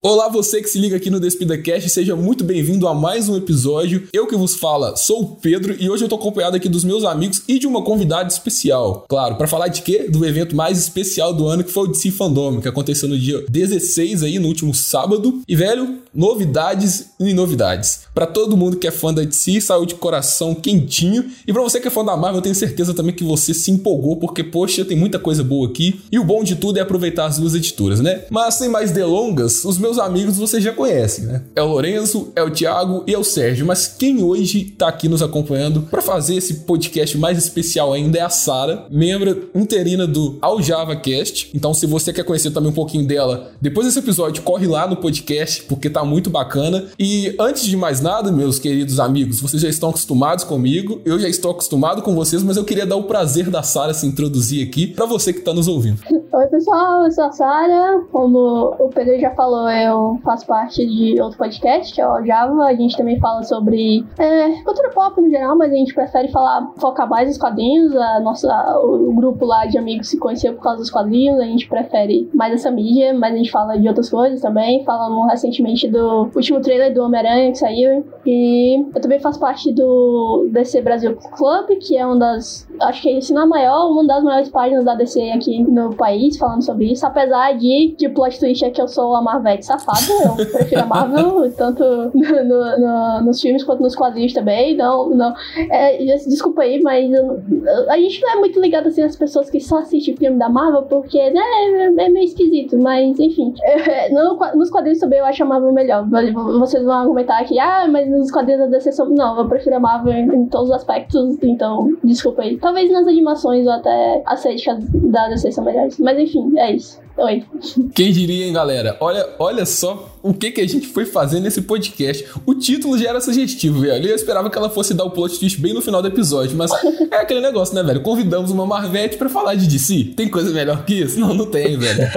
Olá, você que se liga aqui no DespidaCast, seja muito bem-vindo a mais um episódio. Eu que vos fala, sou o Pedro e hoje eu tô acompanhado aqui dos meus amigos e de uma convidada especial. Claro, para falar de quê? Do evento mais especial do ano que foi o DC Fandom, que aconteceu no dia 16 aí, no último sábado. E velho, novidades e novidades. Para todo mundo que é fã da DC, saiu de coração quentinho. E para você que é fã da Marvel, eu tenho certeza também que você se empolgou, porque poxa, tem muita coisa boa aqui. E o bom de tudo é aproveitar as duas editoras, né? Mas sem mais delongas, os meus amigos vocês já conhecem, né? É o Lourenço, é o Thiago e é o Sérgio. Mas quem hoje tá aqui nos acompanhando para fazer esse podcast mais especial ainda é a Sara, membro interina do Aljava Cast. Então, se você quer conhecer também um pouquinho dela, depois desse episódio, corre lá no podcast, porque tá muito bacana. E antes de mais nada, meus queridos amigos, vocês já estão acostumados comigo, eu já estou acostumado com vocês, mas eu queria dar o prazer da Sara se introduzir aqui para você que tá nos ouvindo. Oi, pessoal, eu sou a Sara. Como o Pedro já falou, eu faço parte de outro podcast, que é o Java. A gente também fala sobre é, cultura pop no geral, mas a gente prefere falar, focar mais nos quadrinhos. A nossa, o grupo lá de amigos se conheceu por causa dos quadrinhos. A gente prefere mais essa mídia, mas a gente fala de outras coisas também. Falamos recentemente do último trailer do Homem-Aranha que saiu. E eu também faço parte do DC Brasil Club, que é uma das, acho que se não a maior, uma das maiores páginas da DC aqui no país, falando sobre isso. Apesar de, de plot twist é que eu sou a Marvete safada, eu prefiro a Marvel, tanto no, no, nos filmes quanto nos quadrinhos também. Não, não. É, desculpa aí, mas a gente não é muito ligado assim às pessoas que só assistem filme da Marvel, porque né, é, é meio esquisito, mas enfim. É, no, nos quadrinhos também eu acho a Marvel melhor. Vocês vão argumentar que, ah, mas nos quadrinhos da DC são. Não, eu prefiro a Marvel em, em todos os aspectos, então desculpa aí. Talvez nas animações ou até as séries da DC são melhores. Mas enfim, é isso. Oi. Quem diria, hein, galera? Olha, olha só o que, que a gente foi fazer nesse podcast. O título já era sugestivo, velho. Eu esperava que ela fosse dar o plot twist bem no final do episódio, mas é aquele negócio, né, velho? Convidamos uma Marvete para falar de DC. Tem coisa melhor que isso? Não, não tem, velho.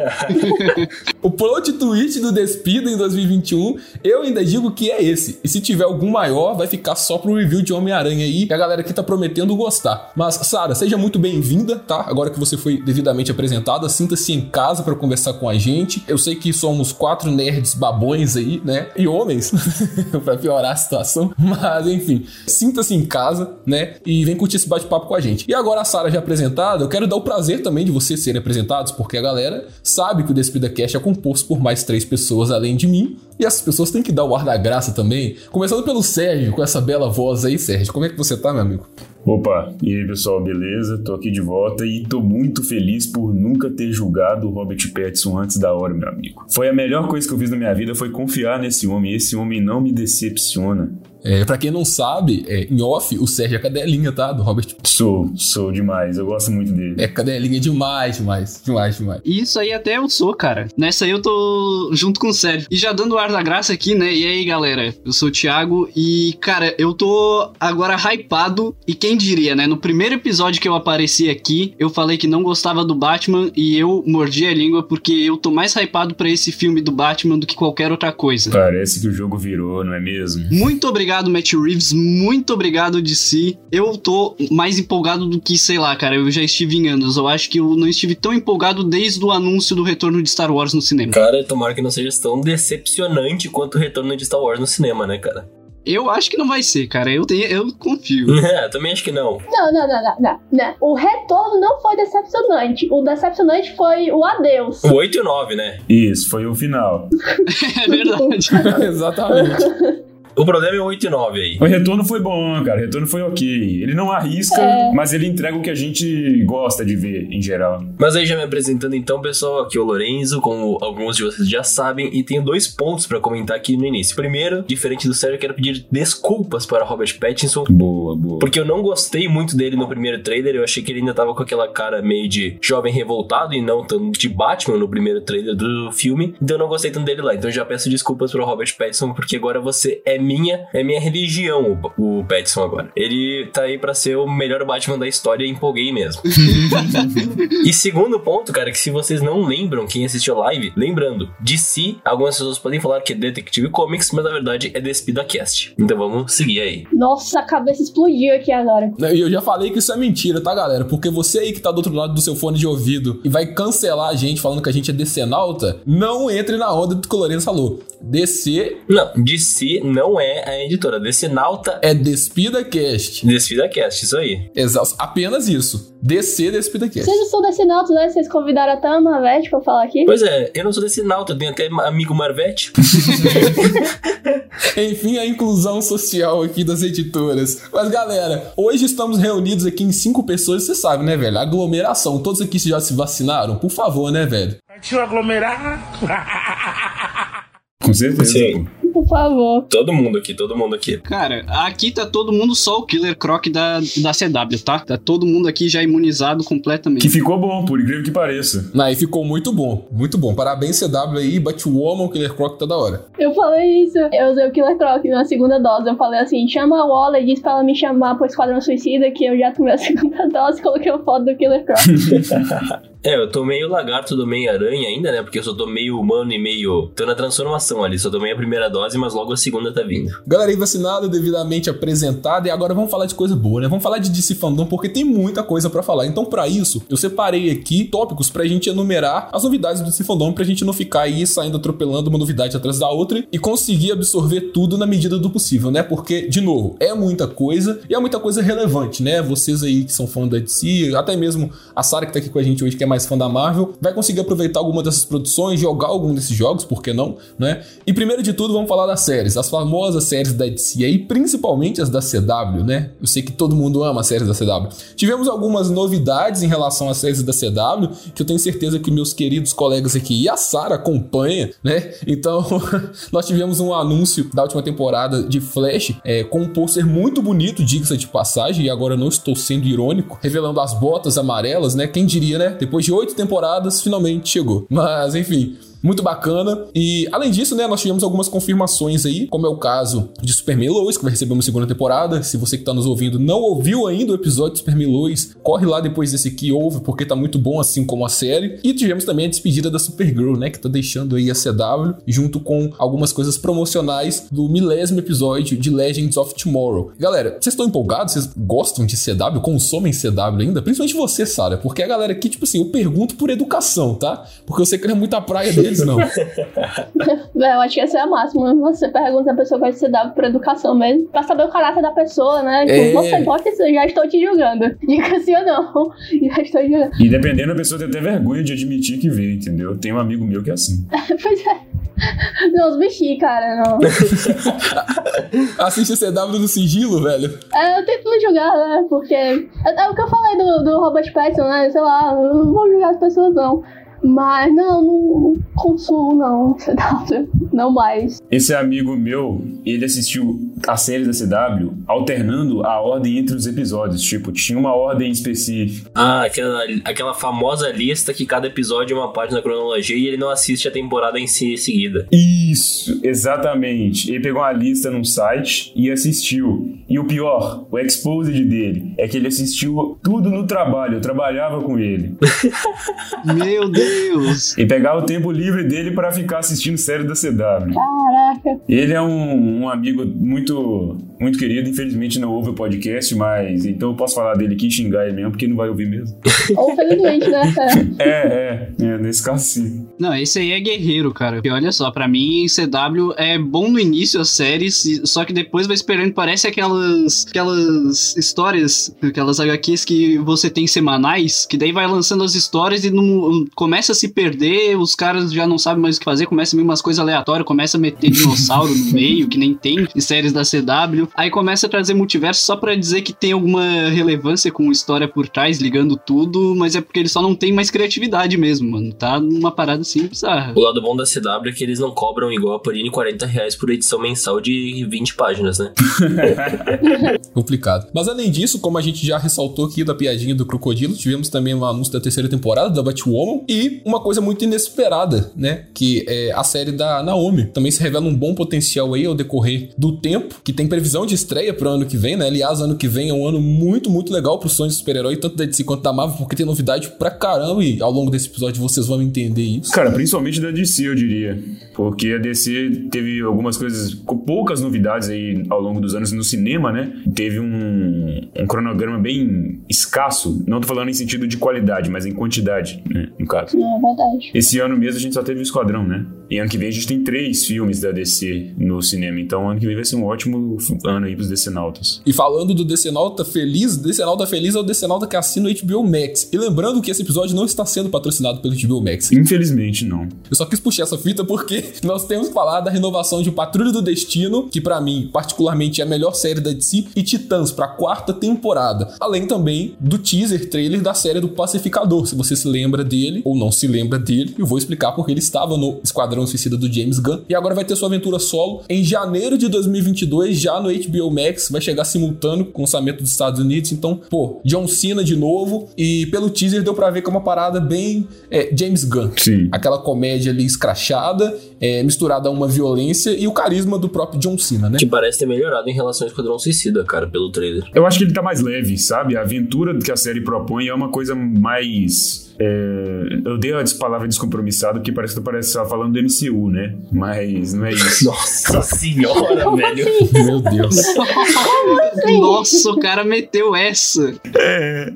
o plot twist do Despida em 2021, eu ainda digo que é esse. E se tiver algum maior, vai ficar só pro review de Homem-Aranha aí, que a galera aqui tá prometendo gostar. Mas, Sara, seja muito bem-vinda, tá? Agora que você foi devidamente apresentada, sinta-se em casa para conversar com a gente. Eu sei que somos quatro nerds babões aí, né? E homens, para piorar a situação. Mas, enfim, sinta-se em casa, né? E vem curtir esse bate-papo com a gente. E agora a Sara já apresentada, eu quero dar o prazer também de vocês serem apresentados, porque a galera sabe que o Despida Cast é composto por mais três pessoas além de mim. E essas pessoas têm que dar o ar da graça também. Começando pelo Sérgio, com essa bela voz aí, Sérgio. Como é que você tá, meu amigo? Opa, e aí pessoal, beleza? Tô aqui de volta e tô muito feliz por nunca ter julgado o Robert Pattinson antes da hora, meu amigo. Foi a melhor coisa que eu fiz na minha vida, foi confiar nesse homem. Esse homem não me decepciona. É, pra quem não sabe, é, em off, o Sérgio é cadelinha, tá? Do Robert. Sou, sou demais. Eu gosto muito dele. É cadelinha demais, demais. Demais, demais. Isso aí até eu sou, cara. Nessa aí eu tô junto com o Sérgio. E já dando o ar da graça aqui, né? E aí, galera? Eu sou o Thiago e, cara, eu tô agora hypado. E quem diria, né? No primeiro episódio que eu apareci aqui, eu falei que não gostava do Batman e eu mordi a língua porque eu tô mais hypado pra esse filme do Batman do que qualquer outra coisa. Parece que o jogo virou, não é mesmo? Muito obrigado obrigado, Matt Reeves. Muito obrigado, DC. Eu tô mais empolgado do que, sei lá, cara. Eu já estive em anos. Eu acho que eu não estive tão empolgado desde o anúncio do retorno de Star Wars no cinema. Cara, tomara que não seja tão decepcionante quanto o retorno de Star Wars no cinema, né, cara? Eu acho que não vai ser, cara. Eu, tenho, eu confio. É, também acho que não. Não, não, não, não, não, não. O retorno não foi decepcionante. O decepcionante foi o adeus. O 8 e o 9, né? Isso, foi o final. é verdade. Exatamente. O problema é o 8 e 9 aí. O retorno foi bom, cara. O retorno foi ok. Ele não arrisca, é. mas ele entrega o que a gente gosta de ver em geral. Mas aí já me apresentando então, pessoal, aqui é o Lorenzo, como alguns de vocês já sabem, e tenho dois pontos para comentar aqui no início. Primeiro, diferente do Sérgio, eu quero pedir desculpas para Robert Pattinson. Boa, boa. Porque eu não gostei muito dele no primeiro trailer. Eu achei que ele ainda tava com aquela cara meio de jovem revoltado e não tanto de Batman no primeiro trailer do filme. Então eu não gostei tanto dele lá. Então eu já peço desculpas para Robert Pattinson, porque agora você é minha, é minha religião, o, o Petson agora. Ele tá aí pra ser o melhor Batman da história e empolguei mesmo. e segundo ponto, cara, que se vocês não lembram quem assistiu a live, lembrando, de si, algumas pessoas podem falar que é Detective Comics, mas na verdade é Despida Cast. Então vamos seguir aí. Nossa, a cabeça explodiu aqui agora. E eu já falei que isso é mentira, tá, galera? Porque você aí que tá do outro lado do seu fone de ouvido e vai cancelar a gente falando que a gente é decenalta, não entre na onda do que o Lourenço falou. DC Não, DC não é a editora. Decenalta é Despida Cast. Despida Cast, isso aí. Exato. Apenas isso. DC Despida Cast. Vocês não são desse nauto, né? Vocês convidaram a Tama, a Vete pra falar aqui. Pois é, eu não sou Decenalta, eu tenho até amigo Marvete. Enfim, a inclusão social aqui das editoras. Mas galera, hoje estamos reunidos aqui em cinco pessoas, você sabe, né, velho? Aglomeração. Todos aqui já se vacinaram? Por favor, né, velho? Partiu aglomerar. Com certeza. Sim. Por favor. Todo mundo aqui, todo mundo aqui. Cara, aqui tá todo mundo só o Killer Croc da, da CW, tá? Tá todo mundo aqui já imunizado completamente. Que ficou bom, por incrível que pareça. Aí ficou muito bom, muito bom. Parabéns, CW aí, Batwoman, Killer Croc tá da hora. Eu falei isso. Eu usei o Killer Croc na segunda dose. Eu falei assim: chama a Walla e diz pra ela me chamar pro Esquadrão Suicida, que eu já tomei a segunda dose e coloquei uma foto do Killer Croc. É, eu tô meio lagarto do meio aranha ainda, né? Porque eu só tô meio humano e meio. tô na transformação ali. Só tomei a primeira dose, mas logo a segunda tá vindo. Galera vacinada, devidamente apresentada. E agora vamos falar de coisa boa, né? Vamos falar de DC Fandom, porque tem muita coisa pra falar. Então, pra isso, eu separei aqui tópicos pra gente enumerar as novidades do DC Fandom, pra gente não ficar aí saindo atropelando uma novidade atrás da outra e conseguir absorver tudo na medida do possível, né? Porque, de novo, é muita coisa e é muita coisa relevante, né? Vocês aí que são fã da DC, até mesmo a Sara que tá aqui com a gente hoje, que é mais fã da Marvel, vai conseguir aproveitar alguma dessas produções, jogar algum desses jogos, por que não, né? E primeiro de tudo, vamos falar das séries, as famosas séries da DC aí, principalmente as da CW, né? Eu sei que todo mundo ama as séries da CW. Tivemos algumas novidades em relação às séries da CW, que eu tenho certeza que meus queridos colegas aqui e a Sara acompanha, né? Então, nós tivemos um anúncio da última temporada de Flash, é, com um pôster muito bonito, diga-se de passagem, e agora não estou sendo irônico, revelando as botas amarelas, né? Quem diria, né? Depois de oito temporadas, finalmente chegou. Mas, enfim. Muito bacana. E além disso, né, nós tivemos algumas confirmações aí, como é o caso de Superman Lois, que vai receber uma segunda temporada. Se você que tá nos ouvindo não ouviu ainda o episódio de Superman Lois, corre lá depois desse aqui, ouve, porque tá muito bom, assim como a série. E tivemos também a despedida da Supergirl, né, que tá deixando aí a CW, junto com algumas coisas promocionais do milésimo episódio de Legends of Tomorrow. Galera, vocês estão empolgados? Vocês gostam de CW? Consomem CW ainda? Principalmente você, Sara, porque a galera aqui, tipo assim, eu pergunto por educação, tá? Porque eu sei que não é muita praia deles, não. É, eu acho que essa é a máxima. Você pergunta se a pessoa vai se dar por educação mesmo. Pra saber o caráter da pessoa, né? Tipo, É. Você gosta disso, eu já estou te julgando. Diga sim ou não. Já estou te julgando. E dependendo, a pessoa tem até vergonha de admitir que vê, entendeu? Tem um amigo meu que é assim. pois é. Não, os bichinhos, cara, não. Assiste a CW no sigilo, velho. É, eu tento não julgar, né? Porque. É, é o que eu falei do, do Robert Pattinson, né? Sei lá, eu não vou julgar as pessoas, não. Mas não, não consumo, não. CW. Não mais. Esse amigo meu, ele assistiu a série da CW alternando a ordem entre os episódios. Tipo, tinha uma ordem específica. Ah, aquela, aquela famosa lista que cada episódio é uma página da cronologia e ele não assiste a temporada em si seguida. Isso, exatamente. Ele pegou uma lista num site e assistiu. E o pior, o exposed dele, é que ele assistiu tudo no trabalho. Eu trabalhava com ele. Meu Deus! E pegava o tempo livre dele pra ficar assistindo série da CW. Caraca. Ele é um, um amigo muito muito querido, infelizmente não ouve o podcast, mas então eu posso falar dele aqui e xingar ele mesmo, porque não vai ouvir mesmo. Ou felizmente, né? É. É, é, é nesse caso sim. Não, esse aí é guerreiro, cara. Porque olha só, pra mim, CW é bom no início as séries, e- só que depois vai esperando. Parece aquelas, aquelas histórias, aquelas HQs que você tem semanais, que daí vai lançando as histórias e não, começa a se perder, os caras já não sabem mais o que fazer, começa a vir umas coisas aleatórias, começa a meter dinossauro no meio, que nem tem em séries da CW. Aí começa a trazer multiverso só pra dizer que tem alguma relevância com história por trás, ligando tudo, mas é porque ele só não tem mais criatividade mesmo, mano. Tá numa parada assim, bizarra. O lado bom da CW é que eles não cobram igual a Panini 40 reais por edição mensal de 20 páginas, né? Complicado. Mas além disso, como a gente já ressaltou aqui da piadinha do crocodilo, tivemos também um anúncio da terceira temporada da Batwoman e uma coisa muito inesperada, né? Que é a série da Naomi. Também se revela um bom potencial aí ao decorrer do tempo, que tem previsão de estreia pro ano que vem, né? Aliás, ano que vem é um ano muito, muito legal pro sonho de super-herói, tanto da DC quanto da Marvel, porque tem novidade pra caramba e ao longo desse episódio vocês vão entender isso. Cara, principalmente da DC, eu diria. Porque a DC teve algumas coisas, com poucas novidades aí ao longo dos anos no cinema, né? Teve um, um cronograma bem escasso. Não tô falando em sentido de qualidade, mas em quantidade, né? No caso. É verdade. Esse ano mesmo a gente só teve o Esquadrão, né? E ano que vem a gente tem três filmes da DC no cinema. Então ano que vem vai ser um ótimo ano aí pros Decenautas. E falando do Decenalta Feliz, Decenalta Feliz é o Decenalta que assina o HBO Max. E lembrando que esse episódio não está sendo patrocinado pelo HBO Max. Infelizmente, não. Eu só quis puxar essa fita porque nós temos que falar da renovação de Patrulha do Destino, que pra mim, particularmente, é a melhor série da DC, e Titãs pra quarta temporada. Além também do teaser trailer da série do Pacificador. Se você se lembra dele ou não se lembra dele, eu vou explicar porque ele estava no Esquadrão Suicida do James Gunn e agora vai ter sua aventura solo em janeiro de 2022, já no HBO Max, vai chegar simultâneo com o lançamento dos Estados Unidos. Então, pô, John Cena de novo e pelo teaser deu pra ver que é uma parada bem é, James Gunn. Sim. Aquela comédia ali escrachada, é, misturada a uma violência e o carisma do próprio John Cena, né? Que parece ter melhorado em relação ao Esquadrão Suicida, cara, pelo trailer. Eu acho que ele tá mais leve, sabe? A aventura que a série propõe é uma coisa mais. É, Eu dei a palavra descompromissado porque parece que tu parece estar falando do MCU, né? Mas não é isso. Nossa senhora, Como velho. assim? Meu Deus. Nossa, o cara meteu essa.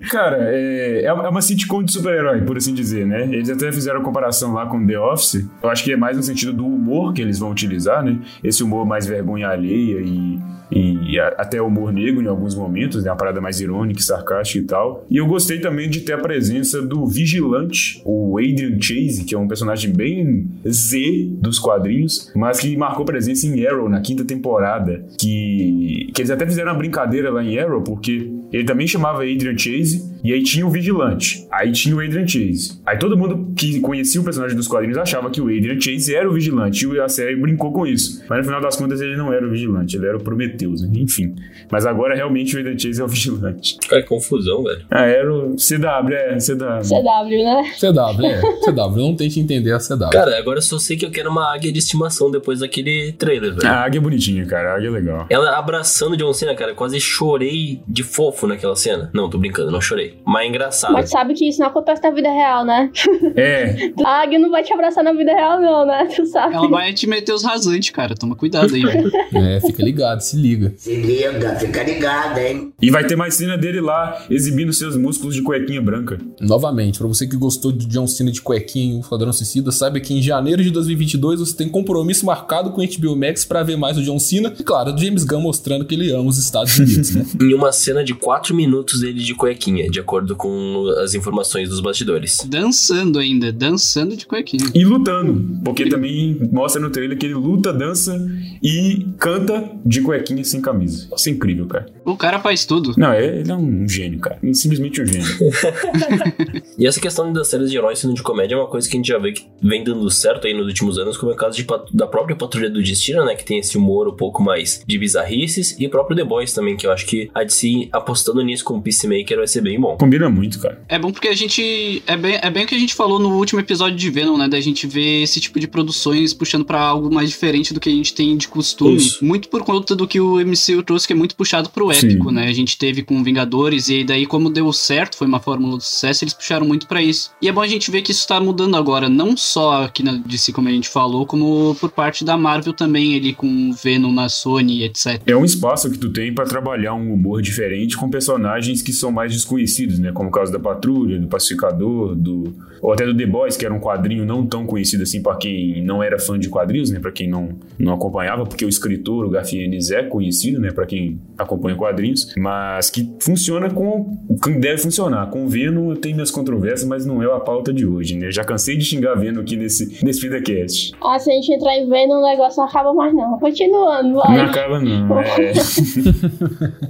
Cara, é, é uma sitcom de super-herói, por assim dizer, né? Eles até fizeram a comparação lá com The Office. Eu acho que é mais no sentido do humor que eles vão utilizar, né? Esse humor mais vergonha alheia e, e a- até humor negro em alguns momentos, né? Uma parada mais irônica, sarcástica e tal. E eu gostei também de ter a presença do Vigilante, o Adrian Chase, que é um personagem bem Z dos quadrinhos, mas que marcou presença em Arrow na quinta temporada. Que, que eles até fizeram uma brincadeira lá em Arrow, porque ele também chamava Adrian Chase, e aí tinha o Vigilante. Aí tinha o Adrian Chase. Aí todo mundo que conhecia o personagem dos quadrinhos achava que o Adrian Chase era o Vigilante, e a série brincou com isso. Mas no final das contas ele não era o Vigilante, ele era o Prometheus, né? enfim. Mas agora realmente o Adrian Chase é o Vigilante. Cara, que confusão, velho. Ah, era o CW, é, CW. CW, né? CW, é. CW, não tente entender a CW. Cara, agora eu só sei que eu quero uma águia de estimação depois daquele trailer, velho. A águia é bonitinha, cara, a águia é legal. Ela abraçando John Cena, cara, quase chorei de fofo naquela cena. Não, tô brincando, não chorei. Mas é engraçado. Mas sabe que isso não acontece na vida real, né? É, A águia não vai te abraçar na vida real, não, né? Tu sabe. Ela vai te meter os rasantes, cara. Toma cuidado aí, velho. É, fica ligado, se liga. Se liga, fica ligado, hein? e vai ter mais cena dele lá exibindo seus músculos de cuequinha branca. Novamente, pra você que gostou de John Cena de cuequinha em O Esquadrão Suicida, saiba que em janeiro de 2022 você tem compromisso marcado com o HBO Max pra ver mais o John Cena e, claro, o James Gunn mostrando que ele ama os Estados Unidos, né? Em uma cena de 4 minutos dele de cuequinha, de acordo com as informações dos bastidores. Dançando ainda, dançando de cuequinha. E lutando, porque também mostra no trailer que ele luta, dança e canta de cuequinha sem camisa. Isso é incrível, cara. O cara faz tudo. Não, é- ele é um gênio, cara. Ele é simplesmente um gênio. E essa questão das séries de heróis sendo de comédia é uma coisa que a gente já vê que vem dando certo aí nos últimos anos, como é o caso de da própria Patrulha do Destino, né? Que tem esse humor um pouco mais de bizarrices, e o próprio The Boys também, que eu acho que a DC apostando nisso com o Peacemaker vai ser bem bom. Combina muito, cara. É bom porque a gente. É bem, é bem o que a gente falou no último episódio de Venom, né? Da gente ver esse tipo de produções puxando pra algo mais diferente do que a gente tem de costume. Isso. Muito por conta do que o MCU trouxe, que é muito puxado pro Sim. épico, né? A gente teve com Vingadores, e aí daí, como deu certo, foi uma fórmula do sucesso, eles puxaram muito pra isso. E é bom a gente ver que isso tá mudando agora, não só aqui na DC, como a gente falou, como por parte da Marvel também, ali com Venom na Sony, etc. É um espaço que tu tem pra trabalhar um humor diferente com personagens que são mais desconhecidos, né? Como o caso da Patrulha, do Pacificador, do ou até do The Boys, que era um quadrinho não tão conhecido assim pra quem não era fã de quadrinhos, né? Pra quem não, não acompanhava, porque o escritor, o Garfienes, é conhecido, né? Pra quem acompanha quadrinhos, mas que funciona com o que deve funcionar. Com o Venom eu tenho minhas controvérsias, mas não é a pauta de hoje, né? Já cansei de xingar Venom aqui nesse, nesse VidaCast. Ah, se a gente entrar em Venom, o negócio não acaba mais, não. Continuando, vai. Não acaba não, é...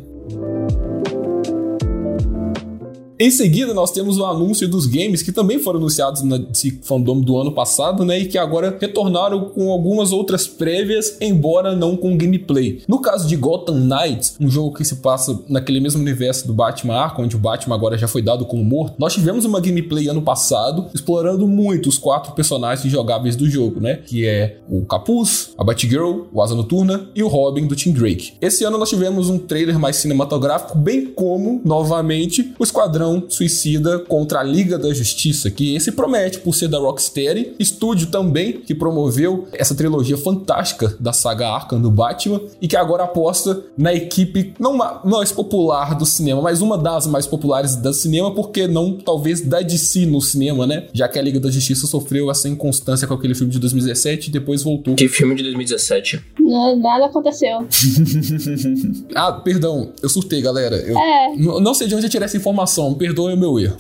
Em seguida, nós temos o anúncio dos games que também foram anunciados DC Fandom do ano passado, né? E que agora retornaram com algumas outras prévias, embora não com gameplay. No caso de Gotham Knights, um jogo que se passa naquele mesmo universo do Batman Arkham, onde o Batman agora já foi dado como morto, nós tivemos uma gameplay ano passado explorando muito os quatro personagens jogáveis do jogo, né? Que é o Capuz, a Batgirl, o Asa Noturna e o Robin do Tim Drake. Esse ano nós tivemos um trailer mais cinematográfico, bem como, novamente, o Esquadrão Suicida contra a Liga da Justiça, que esse promete por ser da Rocksteady, estúdio também que promoveu essa trilogia fantástica da saga Arkham do Batman e que agora aposta na equipe não mais popular do cinema, mas uma das mais populares do cinema, porque não talvez da DC no cinema, né? Já que a Liga da Justiça sofreu essa inconstância com aquele filme de 2017 e depois voltou. Que filme de 2017? Não, nada aconteceu. ah, perdão, eu surtei, galera. Eu É. não sei de onde eu tirei essa informação, perdoe o meu erro.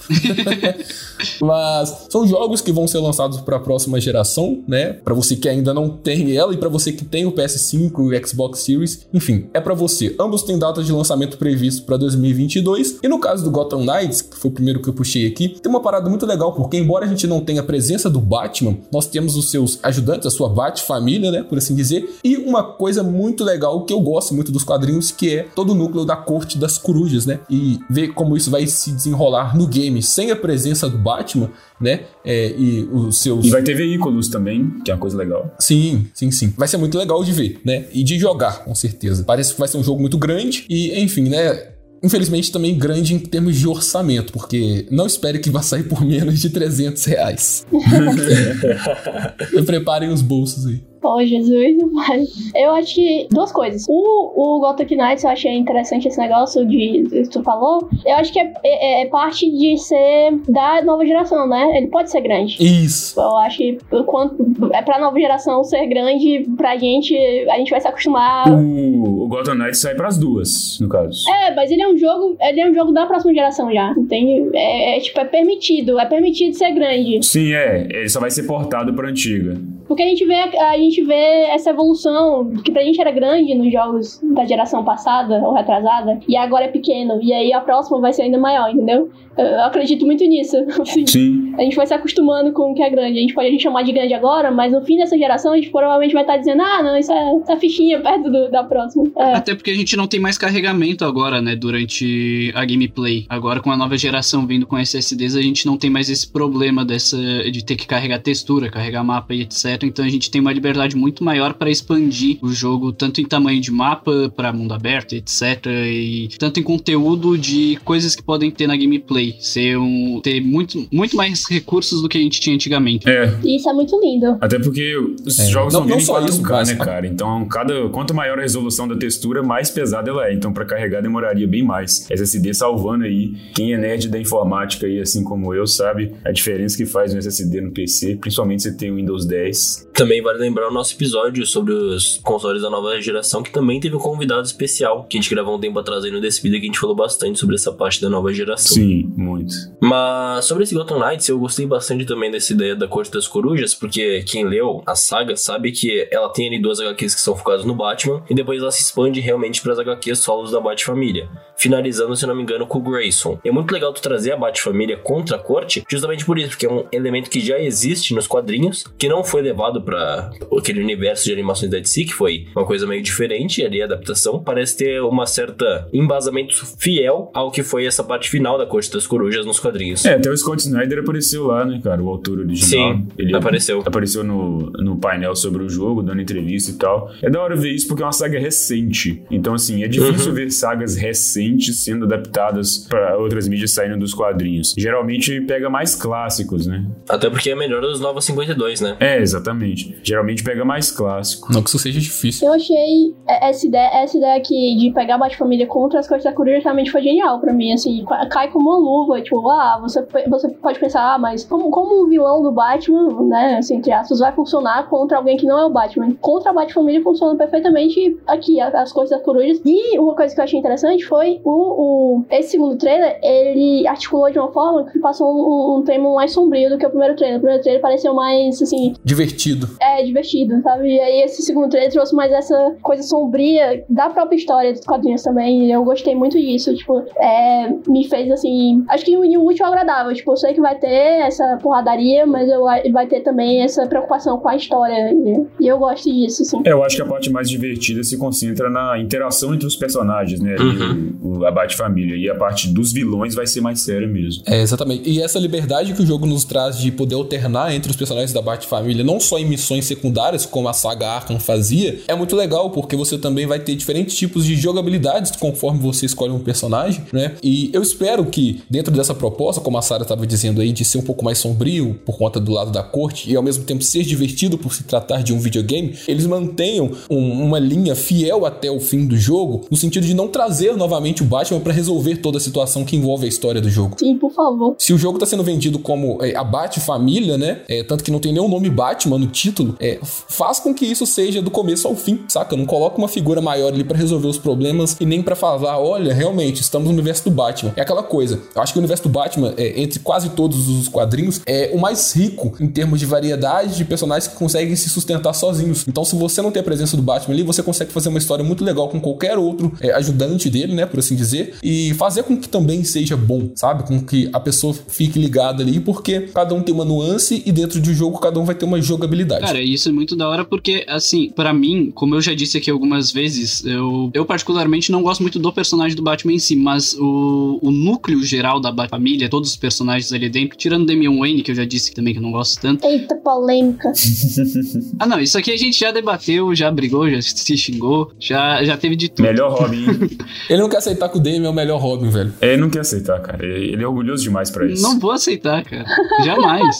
Mas são jogos que vão ser lançados para a próxima geração, né? Para você que ainda não tem ela e para você que tem o PS5 e o Xbox Series, enfim, é para você. Ambos têm data de lançamento previsto para 2022. E no caso do Gotham Knights, que foi o primeiro que eu puxei aqui, tem uma parada muito legal, porque embora a gente não tenha a presença do Batman, nós temos os seus ajudantes, a sua Bat-família, né, por assim dizer, e uma coisa muito legal que eu gosto muito dos quadrinhos, que é todo o núcleo da corte das corujas, né? E ver como isso vai se desenrolar no game sem a presença do Batman, né? É, e os seus E vai ter veículos também, que é uma coisa legal. Sim, sim, sim. Vai ser muito legal de ver, né? E de jogar, com certeza. Parece que vai ser um jogo muito grande e, enfim, né? Infelizmente também grande em termos de orçamento, porque não espere que vá sair por menos de 300 reais. Preparem os bolsos aí. Pô, Jesus, mas eu acho que duas coisas. O, o Gotham Knights, eu achei interessante esse negócio de, de que tu falou. Eu acho que é, é- é parte de ser da nova geração, né? Ele pode ser grande. Isso. Eu acho que quanto é pra nova geração ser grande, pra gente, a gente vai se acostumar. O, o Gotham Knights sai pras duas, no caso. É, mas ele é um jogo, ele é um jogo da próxima geração já, entende? É, é, tipo, é permitido, é permitido ser grande. Sim, é. Ele só vai ser portado pra antiga. Porque a gente vê a gente vê essa evolução, que pra gente era grande nos jogos da geração passada ou retrasada, e agora é pequeno, e aí a próxima vai ser ainda maior, entendeu? Eu eu acredito muito nisso. assim. Sim. A gente vai se acostumando com o que é grande. A gente pode a gente chamar de grande agora, mas no fim dessa geração a gente provavelmente vai estar dizendo: ah, não, isso é, isso é fichinha perto do- da próxima. É. Até porque a gente não tem mais carregamento agora, né, durante a gameplay. Agora com a nova geração vindo com SSDs, a gente não tem mais esse problema dessa de ter que carregar textura, carregar mapa e etc. Então a gente tem uma liberdade muito maior para expandir o jogo tanto em tamanho de mapa para mundo aberto, etc. e tanto em conteúdo de coisas que podem ter na gameplay, ser um ter muito muito mais recursos do que a gente tinha antigamente. É. E isso é muito lindo. Até porque os É, jogos não- não, não só 4K, isso, mas- né, cara? Então, cada, quanto maior a resolução da textura, mais pesada ela é. Então, pra carregar demoraria bem mais. SSD salvando aí. Quem é nerd da informática aí, assim como eu, sabe a diferença que faz um SSD no PC, principalmente se tem o Windows 10. Também vale lembrar o nosso episódio sobre os consoles da nova geração, que também teve um convidado especial, que a gente gravou um tempo atrás aí no Despida, que a gente falou bastante sobre essa parte da nova geração. Sim, muito. Mas sobre esse Gotham Knights, eu gostei bastante também dessa ideia da Corte das Corujas, porque quem leu a saga sabe que ela tem ali duas HQs que são focadas no Batman, e depois ela se expande realmente para as HQs solos da Bat-Família, finalizando, se não me engano, com o Grayson. E é muito legal tu trazer a Bat-Família contra a Corte, justamente por isso, porque é um elemento que já existe nos quadrinhos, que não foi levado para aquele universo de animações da DC, que foi uma coisa meio diferente ali, a adaptação, parece ter uma certa embasamento fiel ao que foi essa parte final da Corte das Corujas nos quadrinhos. É, até o Scott Snyder apareceu lá, né, cara? O autor original. Sim, Ele apareceu. Apareceu no, no painel sobre o jogo, dando entrevista e tal. É da hora ver isso porque é uma saga recente. Então, assim, é difícil Uhum. ver sagas recentes sendo adaptadas pra outras mídias saindo dos quadrinhos. Geralmente pega mais clássicos, né? Até porque é melhor dos Novos 52, né? É, exatamente. Geralmente pega mais clássico. Não que isso seja difícil. Eu achei essa ideia, essa ideia aqui de pegar a Bat-Família contra as coisas da coruja realmente foi genial pra mim, assim, ca- cai como uma luva, tipo, ah, você, você pode pensar, ah, mas como, como o vilão do Batman, né, assim, entre aspas, vai funcionar contra alguém que não é o Batman? Contra a Bat-Família funciona perfeitamente aqui, as coisas das corujas. E uma coisa que eu achei interessante foi o, o esse segundo trailer, ele articulou de uma forma que passou um, um, um tema mais sombrio do que o primeiro trailer. O primeiro trailer pareceu mais, assim, Divertido. É, divertido, sabe? E aí esse segundo trailer trouxe mais essa coisa sombria da própria história dos quadrinhos também. E eu gostei muito disso. Tipo, é, me fez assim. Acho que o útil agradável. Tipo, eu sei que vai ter essa porradaria, mas eu, vai ter também essa preocupação com a história. E, e eu gosto disso, assim. É, eu acho que a parte mais divertida se concentra na interação entre os personagens, né? Uhum. O, o, a Bat-Família. E a parte dos vilões vai ser mais séria mesmo. É, exatamente. E essa liberdade que o jogo nos traz de poder alternar entre os personagens da Bat-Família, não só em missões secundárias, como a saga Arkham fazia, é muito legal, porque você também vai ter diferentes tipos de jogabilidades conforme você escolhe um personagem, né? E eu espero que, dentro dessa proposta, como a Sarah estava dizendo aí, de ser um pouco mais sombrio por conta do lado da corte e ao mesmo tempo ser divertido por se tratar de um videogame, eles mantenham um, uma linha fiel até o fim do jogo, no sentido de não trazer novamente o Batman para resolver toda a situação que envolve a história do jogo. Sim, por favor. Se o jogo está sendo vendido como é, a Bat-família, né? É, tanto que não tem nenhum nome Batman no título, é, faz com que isso seja do começo ao fim, saca? Não coloca uma figura maior ali para resolver os problemas e nem para falar, olha, realmente, estamos no universo do Batman. É aquela coisa. Eu acho que o universo do Batman, é, entre quase todos os quadrinhos, é o mais rico em termos de variedade de personagens que conseguem se sustentar sozinhos. Então, se você não tem a presença do Batman ali, você consegue fazer uma história muito legal com qualquer outro é, ajudante dele, né, por assim dizer, e fazer com que também seja bom, sabe? Com que a pessoa fique ligada ali, porque cada um tem uma nuance e dentro de um jogo cada um vai ter uma jogabilidade. Cara, isso é muito da hora porque, assim, para mim, como eu já disse aqui algumas vezes, eu, eu particularmente não gosto muito do personagem do Batman em si, mas o, o núcleo geral da família, todos os personagens ali dentro, tirando Damian Wayne, que eu já disse também que eu não gosto tanto. Eita, polêmica. ah, não, isso aqui a gente já debateu, já brigou, já se xingou, já, já teve de tudo. Melhor Robin. ele não quer aceitar que o Damian é o melhor Robin, velho. É, ele não quer aceitar, cara. Ele é orgulhoso demais para isso. Não vou aceitar, cara. Jamais.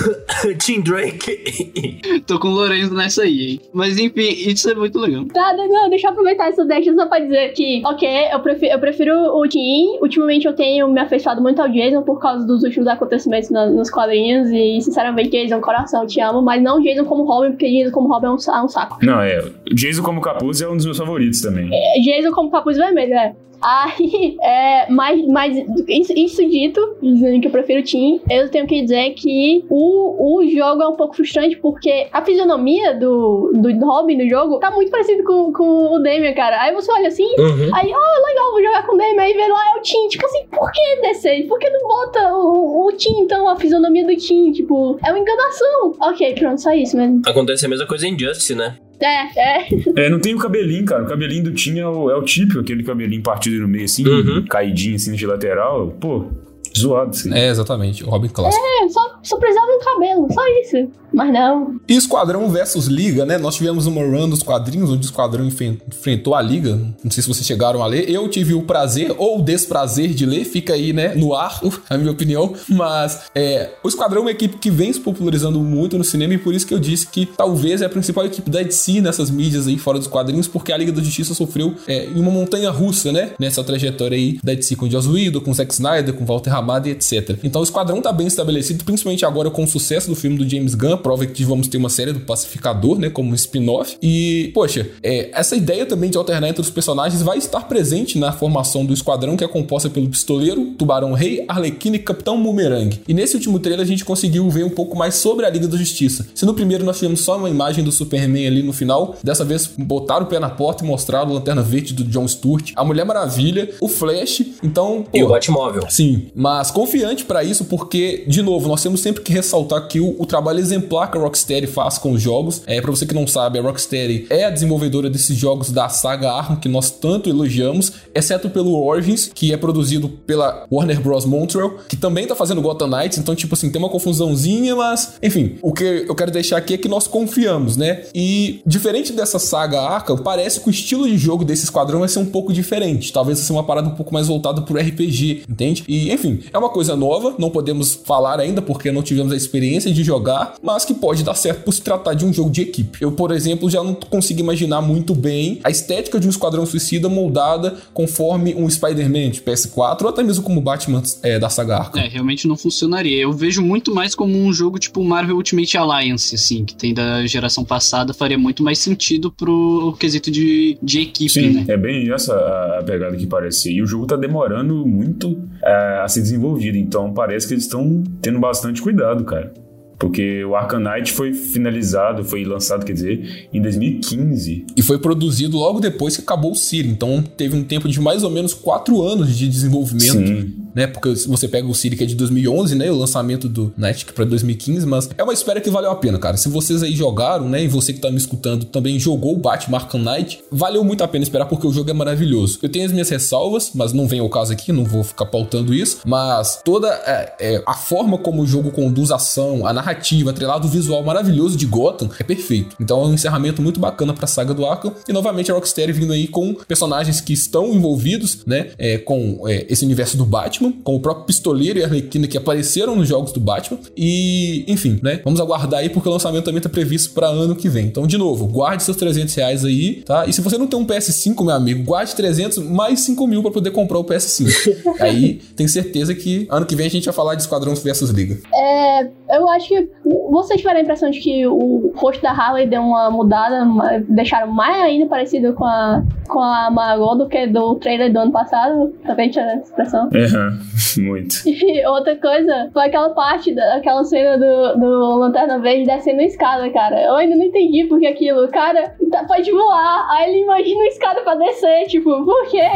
Tim Drake. Tô com o Lorenzo nessa aí, hein? Mas enfim, isso é muito legal. Tá, não, deixa eu aproveitar essa deixa só pra dizer que, ok, eu prefiro, eu prefiro o Tim. Ultimamente eu tenho me afeiçoado muito ao Jason por causa dos últimos acontecimentos na, nos quadrinhos. E, sinceramente, Jason, coração, te amo. Mas não Jason como Robin, porque Jason como Robin é um, é um saco. Não, é. Jason como capuz é um dos meus favoritos também. É, Jason como capuz vermelho, é. Aí, é, mas, mas isso, isso dito, dizendo que eu prefiro o Team, eu tenho que dizer que o, o jogo é um pouco frustrante porque a fisionomia do, do Robin do jogo tá muito parecido com, com o Damian, cara. Aí você olha assim, uhum. aí, ó, oh, legal, vou jogar com o Damian, aí vê lá, é o Team. Tipo assim, por que descer? Por que não bota o, o Team, então, a fisionomia do Team? Tipo, é uma enganação. Ok, pronto, só isso mesmo. Acontece a mesma coisa em Justice, né? É, é. É, não tem o cabelinho, cara. O cabelinho do Tim é o, é o típico, aquele cabelinho partido no meio, assim, uhum. caidinho, assim, de lateral. Pô, zoado, assim. É, exatamente. O Robin clássico. É, só, só precisava um cabelo, só isso. Mas não. E Esquadrão versus Liga, né? Nós tivemos uma run dos quadrinhos, onde o Esquadrão enfrentou a Liga. Não sei se vocês chegaram a ler. Eu tive o prazer ou o desprazer de ler, fica aí, né, no ar, a minha opinião. Mas é, o Esquadrão é uma equipe que vem se popularizando muito no cinema e por isso que eu disse que talvez é a principal equipe da DC nessas mídias aí fora dos quadrinhos, porque a Liga da Justiça sofreu é, em uma montanha russa, né? Nessa trajetória aí da DC com o Joss Whedon, com o Zack Snyder, com o Walter E etc. Então o Esquadrão tá bem estabelecido, principalmente agora com o sucesso do filme do James Gunn, prova que vamos ter uma série do Pacificador, né, como um spin-off. E, poxa, é, essa ideia também de alternar entre os personagens vai estar presente na formação do esquadrão, que é composta pelo Pistoleiro, Tubarão Rei, Arlequina e Capitão Boomerang. E nesse último trailer a gente conseguiu ver um pouco mais sobre a Liga da Justiça. Se no primeiro nós tivemos só uma imagem do Superman ali no final, dessa vez botaram o pé na porta e mostraram a Lanterna Verde do John Stewart, a Mulher Maravilha, o Flash, então... Pô, e o Batmóvel. Sim, mas confiante para isso porque, de novo, nós temos sempre que ressaltar que o, o trabalho exemplar que a Rocksteady faz com os jogos. É, para você que não sabe, a Rocksteady é a desenvolvedora desses jogos da saga Arkham que nós tanto elogiamos, exceto pelo Origins, que é produzido pela Warner Bros. Montreal, que também tá fazendo Gotham Knights, então tipo assim, tem uma confusãozinha, mas enfim, o que eu quero deixar aqui é que nós confiamos, né? E diferente dessa saga Arkham, parece que o estilo de jogo desse esquadrão vai ser um pouco diferente, talvez ser uma parada um pouco mais voltada pro RPG, entende? E enfim, é uma coisa nova, não podemos falar ainda porque não tivemos a experiência de jogar, mas que pode dar certo por se tratar de um jogo de equipe. Eu, por exemplo, já não consigo imaginar muito bem a estética de um Esquadrão Suicida moldada conforme um Spider-Man de PS4 ou até mesmo como Batman é, da saga Arkham. É, realmente não funcionaria. Eu vejo muito mais como um jogo tipo Marvel Ultimate Alliance, assim, que tem da geração passada, faria muito mais sentido pro quesito de, de equipe, Sim, né? É bem essa a pegada que parece. E o jogo tá demorando muito é, a ser desenvolvido, então parece que eles estão tendo bastante cuidado, cara. Porque o Arcanite foi finalizado, foi lançado, quer dizer, em 2015. E foi produzido logo depois que acabou o Siri. Então teve um tempo de mais ou menos quatro anos de desenvolvimento. Sim. Né? Porque você pega o Siri que é de 2011, né? O lançamento do Niantic para 2015, mas é uma espera que valeu a pena, cara. Se vocês aí jogaram, né? E você que tá me escutando também jogou o Batman Arkham Knight, valeu muito a pena esperar porque o jogo é maravilhoso. Eu tenho as minhas ressalvas, mas não vem ao caso aqui, não vou ficar pautando isso. Mas toda é, é, a forma como o jogo conduz a ação, a narrativa, atrelado ao visual maravilhoso de Gotham, é perfeito. Então é um encerramento muito bacana pra saga do Arkham. E novamente a Rocksteady vindo aí com personagens que estão envolvidos, né? é, com é, esse universo do Batman, com o próprio Pistoleiro e a Arlequina que apareceram nos jogos do Batman. E, enfim, né? Vamos aguardar aí porque o lançamento também tá previsto para ano que vem. Então, de novo, guarde seus 300 reais aí, tá? E se você não tem um PS5, meu amigo, guarde 300 mais 5 mil pra poder comprar o PS5. aí, tem certeza que ano que vem a gente vai falar de Esquadrão versus Liga. É, eu acho que vocês tiveram a impressão de que o rosto da Harley deu uma mudada, deixaram mais ainda parecido com a, com a Margot do que do trailer do ano passado. Também tinha essa expressão. Aham, muito. E outra coisa foi aquela parte, da, aquela cena do, do Lanterna Verde descendo a escada, cara. Eu ainda não entendi porque aquilo. O cara tá, pode voar, aí ele imagina a escada pra descer, tipo, por quê?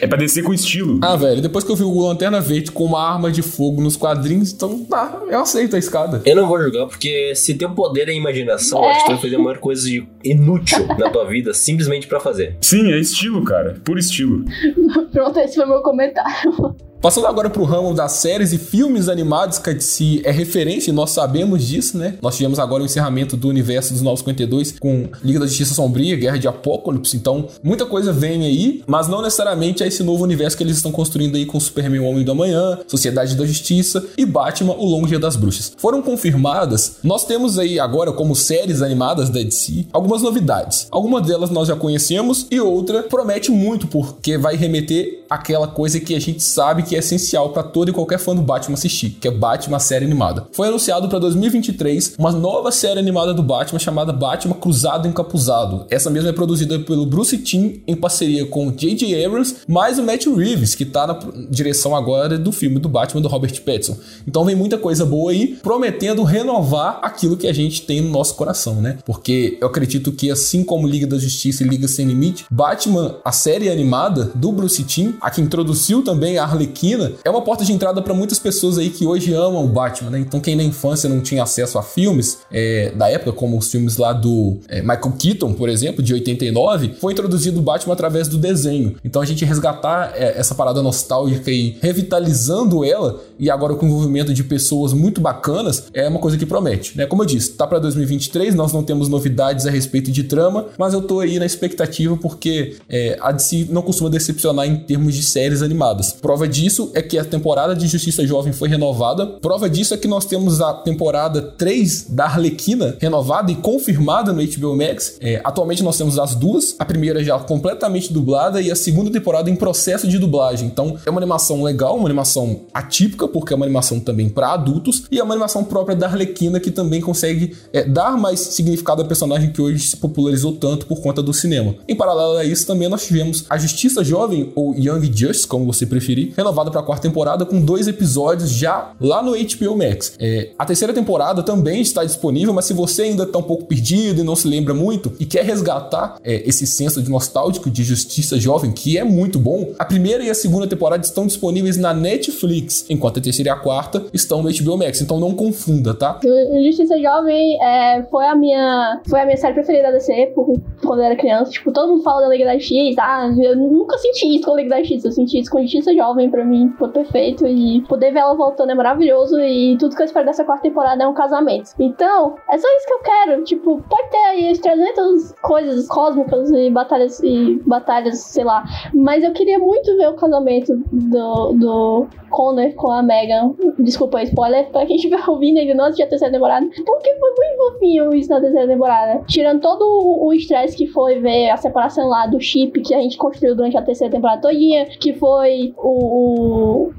É pra descer com estilo. Ah, velho, depois que eu vi o Lanterna Verde com uma arma de fogo nos quadrinhos, então tá, eu aceito a escada. Eu não vou jogar porque se teu poder é a imaginação, eu acho que tu vai fazer a maior coisa de inútil na tua vida simplesmente pra fazer. Sim, é estilo, cara. Puro estilo. Pronto, esse foi meu comentário. Passando agora pro ramo das séries e filmes animados, que DC é referência, e nós sabemos disso, né? Nós tivemos agora o encerramento do universo dos 952 com Liga da Justiça Sombria, Guerra de Apocalipse, então muita coisa vem aí, mas não necessariamente é esse novo universo que eles estão construindo aí com Superman o Homem do Amanhã, Sociedade da Justiça e Batman o Longo Dia das Bruxas. Foram confirmadas, nós temos aí agora como séries animadas da DC algumas novidades. Algumas delas nós já conhecemos e outra promete muito porque vai remeter àquela coisa que a gente sabe que é essencial para todo e qualquer fã do Batman assistir, que é Batman série animada. Foi anunciado para 2023 uma nova série animada do Batman chamada Batman Cruzado Encapuzado. Essa mesma é produzida pelo Bruce Timm em parceria com J.J. Abrams, mais o Matt Reeves, que tá na direção agora do filme do Batman do Robert Pattinson. Então vem muita coisa boa aí, prometendo renovar aquilo que a gente tem no nosso coração, né? Porque eu acredito que assim como Liga da Justiça e Liga Sem Limite, Batman, a série animada do Bruce Timm, a que introduziu também a Arlequina, é uma porta de entrada para muitas pessoas aí que hoje amam o Batman, né? Então quem na infância não tinha acesso a filmes é, da época, como os filmes lá do é, Michael Keaton, por exemplo, de 89, foi introduzido o Batman através do desenho. Então a gente resgatar é, essa parada nostálgica e revitalizando ela, e agora com o envolvimento de pessoas muito bacanas, é uma coisa que promete, né? Como eu disse, tá para 2023, nós não temos novidades a respeito de trama, mas eu tô aí na expectativa porque é, a DC não costuma decepcionar em termos de séries animadas. Prova disso é que a temporada de Justiça Jovem foi renovada. Prova disso é que nós temos a temporada 3 da Arlequina renovada e confirmada no HBO Max. É, atualmente nós temos as duas, a primeira já completamente dublada e a segunda temporada em processo de dublagem. Então é uma animação legal, uma animação atípica, porque é uma animação também para adultos, e é uma animação própria da Arlequina que também consegue é, dar mais significado ao personagem que hoje se popularizou tanto por conta do cinema. Em paralelo a isso, também nós tivemos a Justiça Jovem, ou Young Justice, como você preferir, renovada para a quarta temporada com dois episódios já lá no HBO Max. É, a terceira temporada também está disponível, mas se você ainda está um pouco perdido e não se lembra muito e quer resgatar é, esse senso de nostálgico de Justiça Jovem, que é muito bom, a primeira e a segunda temporada estão disponíveis na Netflix, enquanto a terceira e a quarta estão no HBO Max. Então não confunda, tá? Justiça Jovem é, foi a minha foi a minha série preferida da por, quando eu era criança. Tipo, todo mundo fala da Liga da X, ah, eu nunca senti isso com a Liga da X, eu senti isso com Justiça Jovem, pra mim foi perfeito. E poder ver ela voltando é maravilhoso. E tudo que eu espero dessa quarta temporada é um casamento. Então, é só isso que eu quero. Tipo, pode ter aí as 300 coisas cósmicas e batalhas e batalhas, sei lá. Mas eu queria muito ver o casamento do, do Connor com a Megan. Desculpa, spoiler, pra quem estiver ouvindo ainda não assistiu a terceira temporada. Porque foi muito fofinho isso na terceira temporada. Tirando todo o estresse que foi ver a separação lá do chip que a gente construiu durante a terceira temporada todinha, que foi o. o-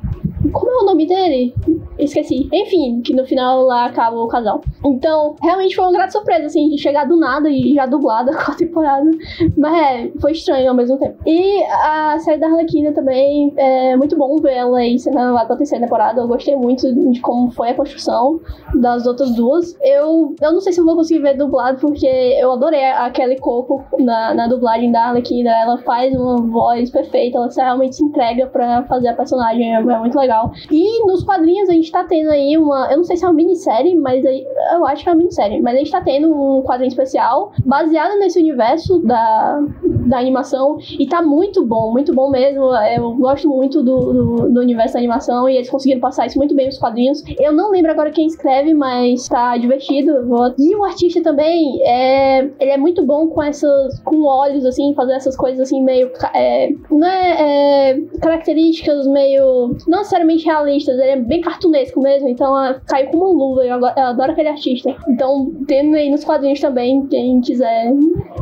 Como é o nome dele? esqueci. Enfim, que no final lá acaba o casal. Então, realmente foi uma grande surpresa, assim, de chegar do nada e já dublada com a temporada. Mas é, foi estranho ao mesmo tempo. E a série da Arlequina também, é muito bom ver ela aí sendo renovada pra terceira temporada. Eu gostei muito de como foi a construção das outras duas. Eu, eu não sei se eu vou conseguir ver dublado, porque eu adorei a Kelly Coco na, na dublagem da Arlequina. Ela faz uma voz perfeita, ela realmente se entrega pra fazer a personagem, é, é muito legal. E nos quadrinhos a gente tá tendo aí uma. Eu não sei se é uma minissérie, mas aí, eu acho que é uma minissérie. Mas a gente tá tendo um quadrinho especial baseado nesse universo da, da animação. E tá muito bom, muito bom mesmo. Eu gosto muito do, do, do universo da animação e eles conseguiram passar isso muito bem nos quadrinhos. Eu não lembro agora quem escreve, mas tá divertido. E o artista também, é, ele é muito bom com essas. com olhos, assim, fazer essas coisas assim, meio. É, não é, é, características meio. não necessariamente realistas, ele é bem cartunesco mesmo, então é, caiu como luva. Eu, eu adoro aquele artista. Então, tendo aí nos quadrinhos também, quem quiser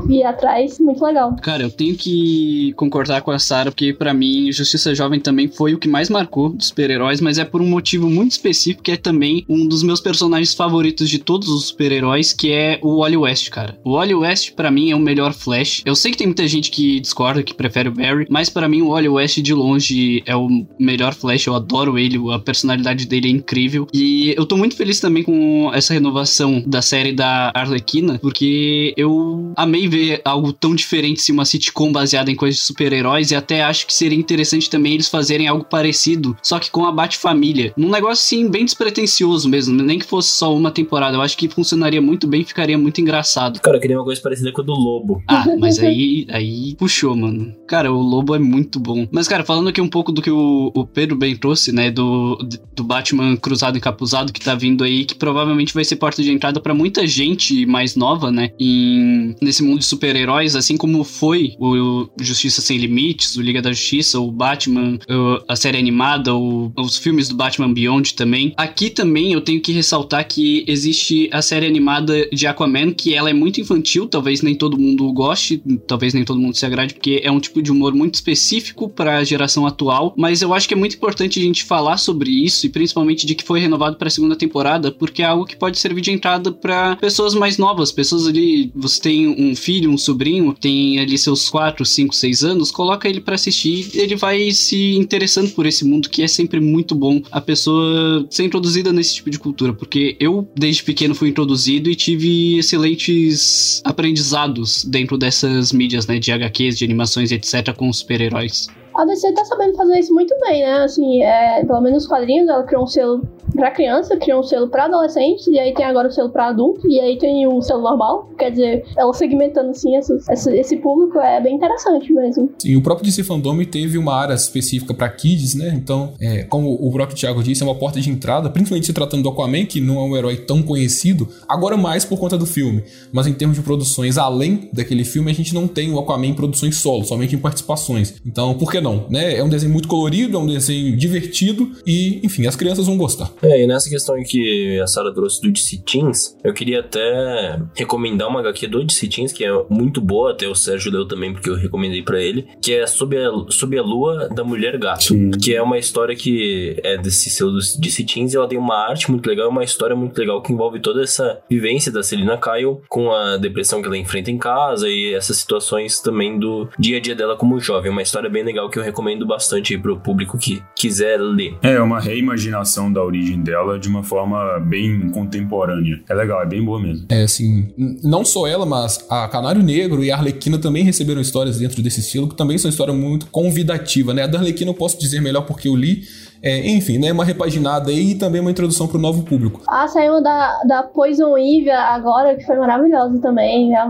ir atrás, muito legal. Cara, eu tenho que concordar com a Sarah, porque para mim, Justiça Jovem também foi o que mais marcou dos super-heróis, mas é por um motivo muito específico, que é também um dos meus personagens favoritos de todos os super-heróis, que é o Wally West, cara. O Wally West, para mim, é o melhor Flash. Eu sei que tem muita gente que discorda, que prefere o Barry, mas para mim, o Wally West, de longe, é o melhor Flash. Eu adoro ele, a personalidade dele é incrível. E eu tô muito feliz também com essa renovação da série da Arlequina, porque eu amei ver algo tão diferente se uma sitcom baseada em coisas de super-heróis e até acho que seria interessante também eles fazerem algo parecido, só que com a Bat-Família. Num negócio assim, bem despretensioso mesmo, nem que fosse só uma temporada. Eu acho que funcionaria muito bem, ficaria muito engraçado. Cara, eu queria uma coisa parecida com a do Lobo. Ah, mas aí, aí puxou, mano. Cara, o Lobo é muito bom. Mas, cara, falando aqui um pouco do que o, o Pedro bem trouxe, né, do, do Batman cruzado encapuzado que tá vindo aí, que provavelmente vai ser porta de entrada para muita gente mais nova, né, em, nesse mundo de super-heróis, assim como foi o Justiça Sem Limites, o Liga da Justiça, o Batman, a série animada, o, os filmes do Batman Beyond também. Aqui também eu tenho que ressaltar que existe a série animada de Aquaman, que ela é muito infantil, talvez nem todo mundo goste, talvez nem todo mundo se agrade, porque é um tipo de humor muito específico para a geração atual, mas eu acho que é muito importante a gente falar sobre isso e principalmente de que foi renovado para a segunda temporada, porque é algo que pode servir de entrada para pessoas mais novas, pessoas ali, você tem um filho, um sobrinho, tem ali seus 4, 5, 6 anos, coloca ele para assistir, ele vai se interessando por esse mundo que é sempre muito bom a pessoa ser introduzida nesse tipo de cultura, porque eu desde pequeno fui introduzido e tive excelentes aprendizados dentro dessas mídias, né, de HQs, de animações, etc, com super-heróis. A DC tá sabendo fazer isso muito bem, né? Assim, é, pelo menos nos quadrinhos, ela criou um selo pra criança, criou um selo pra adolescentes, e aí tem agora o selo pra adulto, e aí tem o selo normal. Quer dizer, ela segmentando assim esse, esse público é bem interessante mesmo. Sim, o próprio DC Fandom teve uma área específica pra kids, né? Então, é, como o próprio Thiago disse, é uma porta de entrada, principalmente se tratando do Aquaman, que não é um herói tão conhecido, agora mais por conta do filme. Mas em termos de produções além daquele filme, a gente não tem o Aquaman em produções solo, somente em participações. Então, por que não? Né? É um desenho muito colorido, é um desenho divertido e, enfim, as crianças vão gostar. É, e nessa questão que a Sarah trouxe do DC Teens, eu queria até recomendar uma HQ do DC Teens, que é muito boa, até o Sérgio leu também, porque eu recomendei para ele, que é Sob a, Sob a Lua da Mulher Gato, Sim. que é uma história que é desse seu DC Teens e ela tem uma arte muito legal, uma história muito legal que envolve toda essa vivência da Selina Kyle com a depressão que ela enfrenta em casa e essas situações também do dia a dia dela como jovem. Uma história bem legal que eu recomendo bastante aí pro público que quiser ler. É, uma reimaginação da origem dela de uma forma bem contemporânea. É legal, é bem boa mesmo. É, assim, não só ela, mas a Canário Negro e a Arlequina também receberam histórias dentro desse estilo, que também são histórias muito convidativas, né? A da Arlequina eu posso dizer melhor porque eu li, é, enfim, né, uma repaginada aí e também uma introdução para o novo público. Ah, saiu da, da Poison Ivy agora, que foi maravilhosa também, né?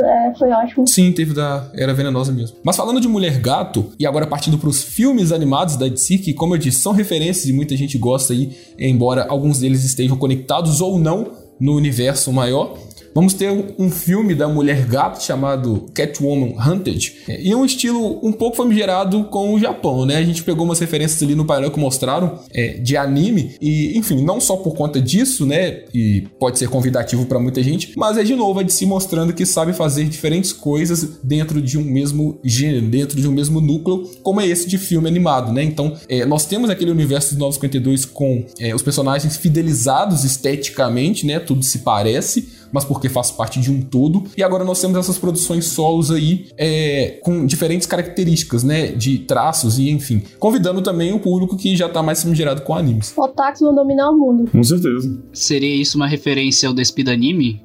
É, foi ótimo. Sim, teve da Era Venenosa mesmo. Mas falando de Mulher Gato, e agora partindo para os filmes animados da DC, que como eu disse, são referências e muita gente gosta aí, embora alguns deles estejam conectados ou não no universo maior, Vamos ter um filme da Mulher Gato chamado Catwoman Hunted é, e um estilo um pouco famigerado com o Japão, né? A gente pegou umas referências ali no painel que mostraram é, de anime e, enfim, não só por conta disso, né? E pode ser convidativo para muita gente, mas é de novo a de se mostrando que sabe fazer diferentes coisas dentro de um mesmo gênero, dentro de um mesmo núcleo, como é esse de filme animado, né? Então, é, nós temos aquele universo dos 952 com é, os personagens fidelizados esteticamente, né? Tudo se parece mas porque faz parte de um todo. E agora nós temos essas produções solos aí é, com diferentes características, né? De traços e enfim. Convidando também o público que já tá mais familiarizado com animes. Otakus vão dominar o mundo. Com certeza. Seria isso uma referência ao Despida Anime?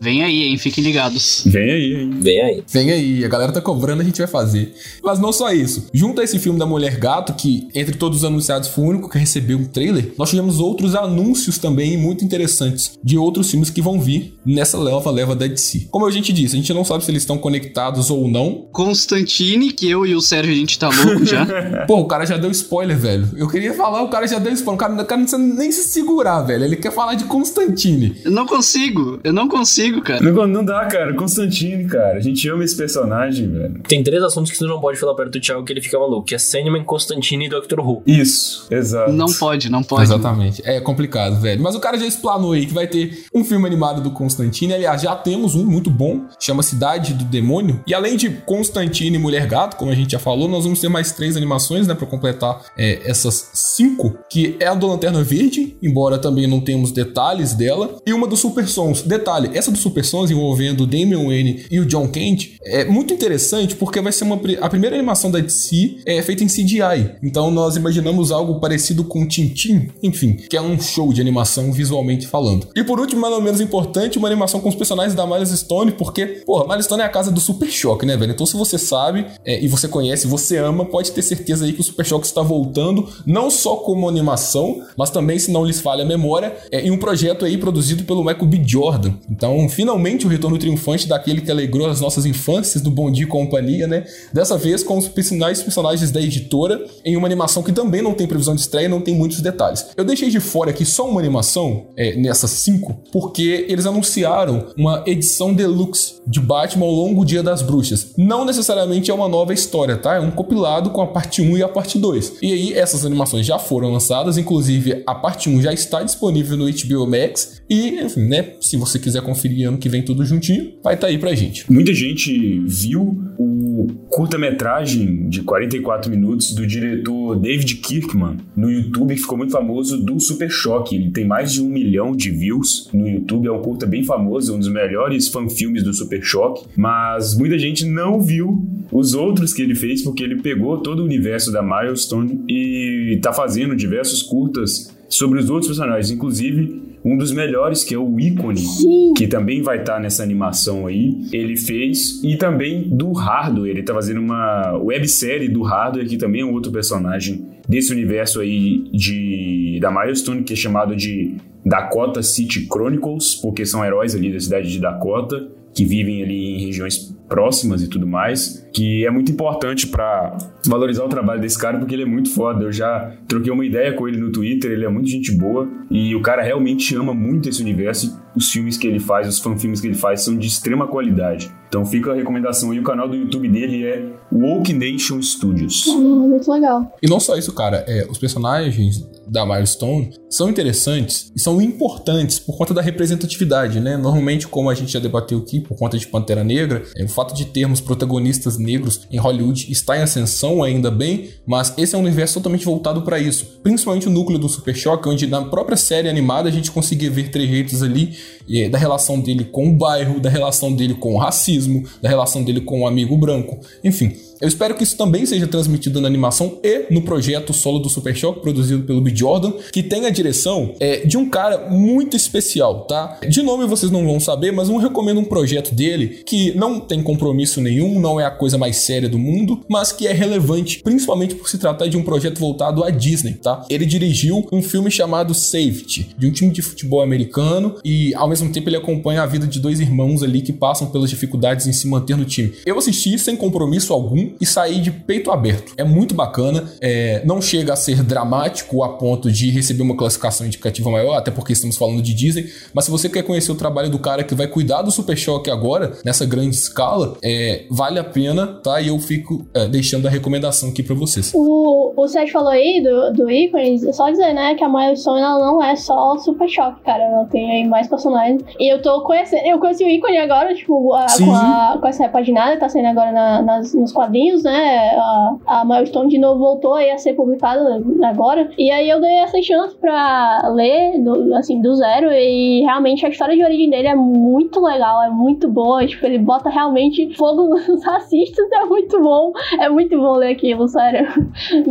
Vem aí, hein? Fiquem ligados. Vem aí, hein? Vem aí. Vem aí, a galera tá cobrando, a gente vai fazer. Mas não só isso. Junto a esse filme da Mulher Gato, que entre todos os anunciados foi o único que recebeu um trailer, nós tivemos outros anúncios também muito interessantes de outros filmes que vão vir nessa leva leva da DC. Como a gente disse, a gente não sabe se eles estão conectados ou não. Constantine, que eu e o Sérgio a gente tá louco já. Pô, o cara já deu spoiler, velho. Eu queria falar, o cara já deu spoiler. O cara, o cara não precisa nem se segurar, velho. Ele quer falar de Constantine. eu não consigo, eu não consigo, cara. Não, não dá, cara. Constantine, cara. A gente ama esse personagem, velho. Tem três assuntos que tu não pode falar perto do Thiago que ele fica maluco, que é Sandman, Constantine e Doctor Who. Isso, exato. Não pode, não pode. Exatamente. É complicado, velho. Mas o cara já explanou aí que vai ter um filme animado do Constantine. Aliás, já temos um muito bom, chama Cidade do Demônio. E além de Constantine e Mulher Gato, como a gente já falou, nós vamos ter mais três animações, né, pra completar é, essas cinco, que é a do Lanterna Verde, embora também não temos detalhes dela, e uma do Super Sons. Detalhe, essa do Super Sons envolvendo o Damian Wayne e o John Kent é muito interessante porque vai ser uma, a primeira animação da DC é feita em CGI. Então nós imaginamos algo parecido com Tintin, enfim, que é um show de animação visualmente falando. E por último, mas não menos importante, uma animação com os personagens da Miles Stone, porque, porra, Miles Stone é a casa do Super Choque, né, velho? Então se você sabe é, e você conhece, você ama, pode ter certeza aí que o Super Choque está voltando, não só como animação, mas também, se não lhes falha a memória, é, em um projeto aí produzido pelo Michael B. Jordan. Então, finalmente o retorno triunfante daquele que alegrou as nossas infâncias do Bom Dia e Companhia, né? Dessa vez com os principais personagens da editora em uma animação que também não tem previsão de estreia não tem muitos detalhes. Eu deixei de fora aqui só uma animação é, nessas cinco, porque eles anunciaram uma edição deluxe de Batman ao longo Dia das Bruxas. Não necessariamente é uma nova história, tá? É um compilado com a parte 1 e a parte 2. E aí essas animações já foram lançadas, inclusive a parte 1 já está disponível no HBO Max e, enfim, né, se você quiser conferir ano que vem tudo juntinho, vai estar tá aí pra gente. Muita gente viu o curta-metragem de 44 minutos do diretor David Kirkman no YouTube, que ficou muito famoso, do Super Choque. Ele tem mais de um milhão de views no YouTube, é um curta bem famoso, um dos melhores fanfilmes do Super Choque, mas muita gente não viu os outros que ele fez, porque ele pegou todo o universo da Milestone e tá fazendo diversos curtas sobre os outros personagens, inclusive um dos melhores, que é o ícone, Sim. que também vai estar nessa animação aí, ele fez, e também do Hardware, ele tá fazendo uma websérie do Hardware, que também é um outro personagem desse universo aí de da Milestone, que é chamado de Dakota City Chronicles, porque são heróis ali da cidade de Dakota, que vivem ali em regiões próximas e tudo mais, que é muito importante para valorizar o trabalho desse cara, porque ele é muito foda. Eu já troquei uma ideia com ele no Twitter, ele é muito gente boa e o cara realmente ama muito esse universo. Os filmes que ele faz, os fanfilmes que ele faz são de extrema qualidade. Então fica a recomendação aí, o canal do YouTube dele é Woke Nation Studios. Hum, muito legal. E não só isso, cara, é, os personagens da Milestone são interessantes e são importantes por conta da representatividade, né? Normalmente, como a gente já debateu aqui, por conta de Pantera Negra, é, o fato de termos protagonistas negros em Hollywood está em ascensão ainda bem, mas esse é um universo totalmente voltado para isso. Principalmente o núcleo do Super Choque, onde na própria série animada a gente conseguia ver trejeitos ali é, da relação dele com o bairro, da relação dele com o racismo, da relação dele com o amigo branco, enfim. Eu espero que isso também seja transmitido na animação e no projeto solo do Super Choque, produzido pelo B. Jordan, que tem a direção é, de um cara muito especial, tá? De nome vocês não vão saber, mas eu recomendo um projeto dele que não tem compromisso nenhum, não é a coisa mais séria do mundo, mas que é relevante, principalmente por se tratar de um projeto voltado à Disney, tá? Ele dirigiu um filme chamado safety de um time de futebol americano e ao mesmo tempo ele acompanha a vida de dois irmãos ali que passam pelas dificuldades em se manter no time. Eu assisti sem compromisso algum e saí de peito aberto. É muito bacana, é, não chega a ser dramático a ponto de receber uma classificação indicativa maior, até porque estamos falando de Disney, mas se você quer conhecer o trabalho do cara que vai cuidar do Super Choque agora, nessa grande escala, é, vale a pena, tá? E eu fico é, deixando a recomendação aqui para vocês. O, o Sérgio falou aí do, do ícones, é só dizer, né, que a Milestone ela não é só Super Choque, cara, ela tem aí mais personagens. E eu tô conhecendo, eu conheci o ícone agora, tipo, a, com, a, com essa repaginada, tá saindo agora na, nas, nos quadrinhos, né, a, a Milestone de novo voltou aí a ser publicada agora. E aí eu dei essa chance pra ler, do, assim, do zero, e realmente a história de origem dele é muito legal, é muito boa, tipo, ele bota realmente fogo nos racistas, é muito bom, é muito bom ler aquilo, sério.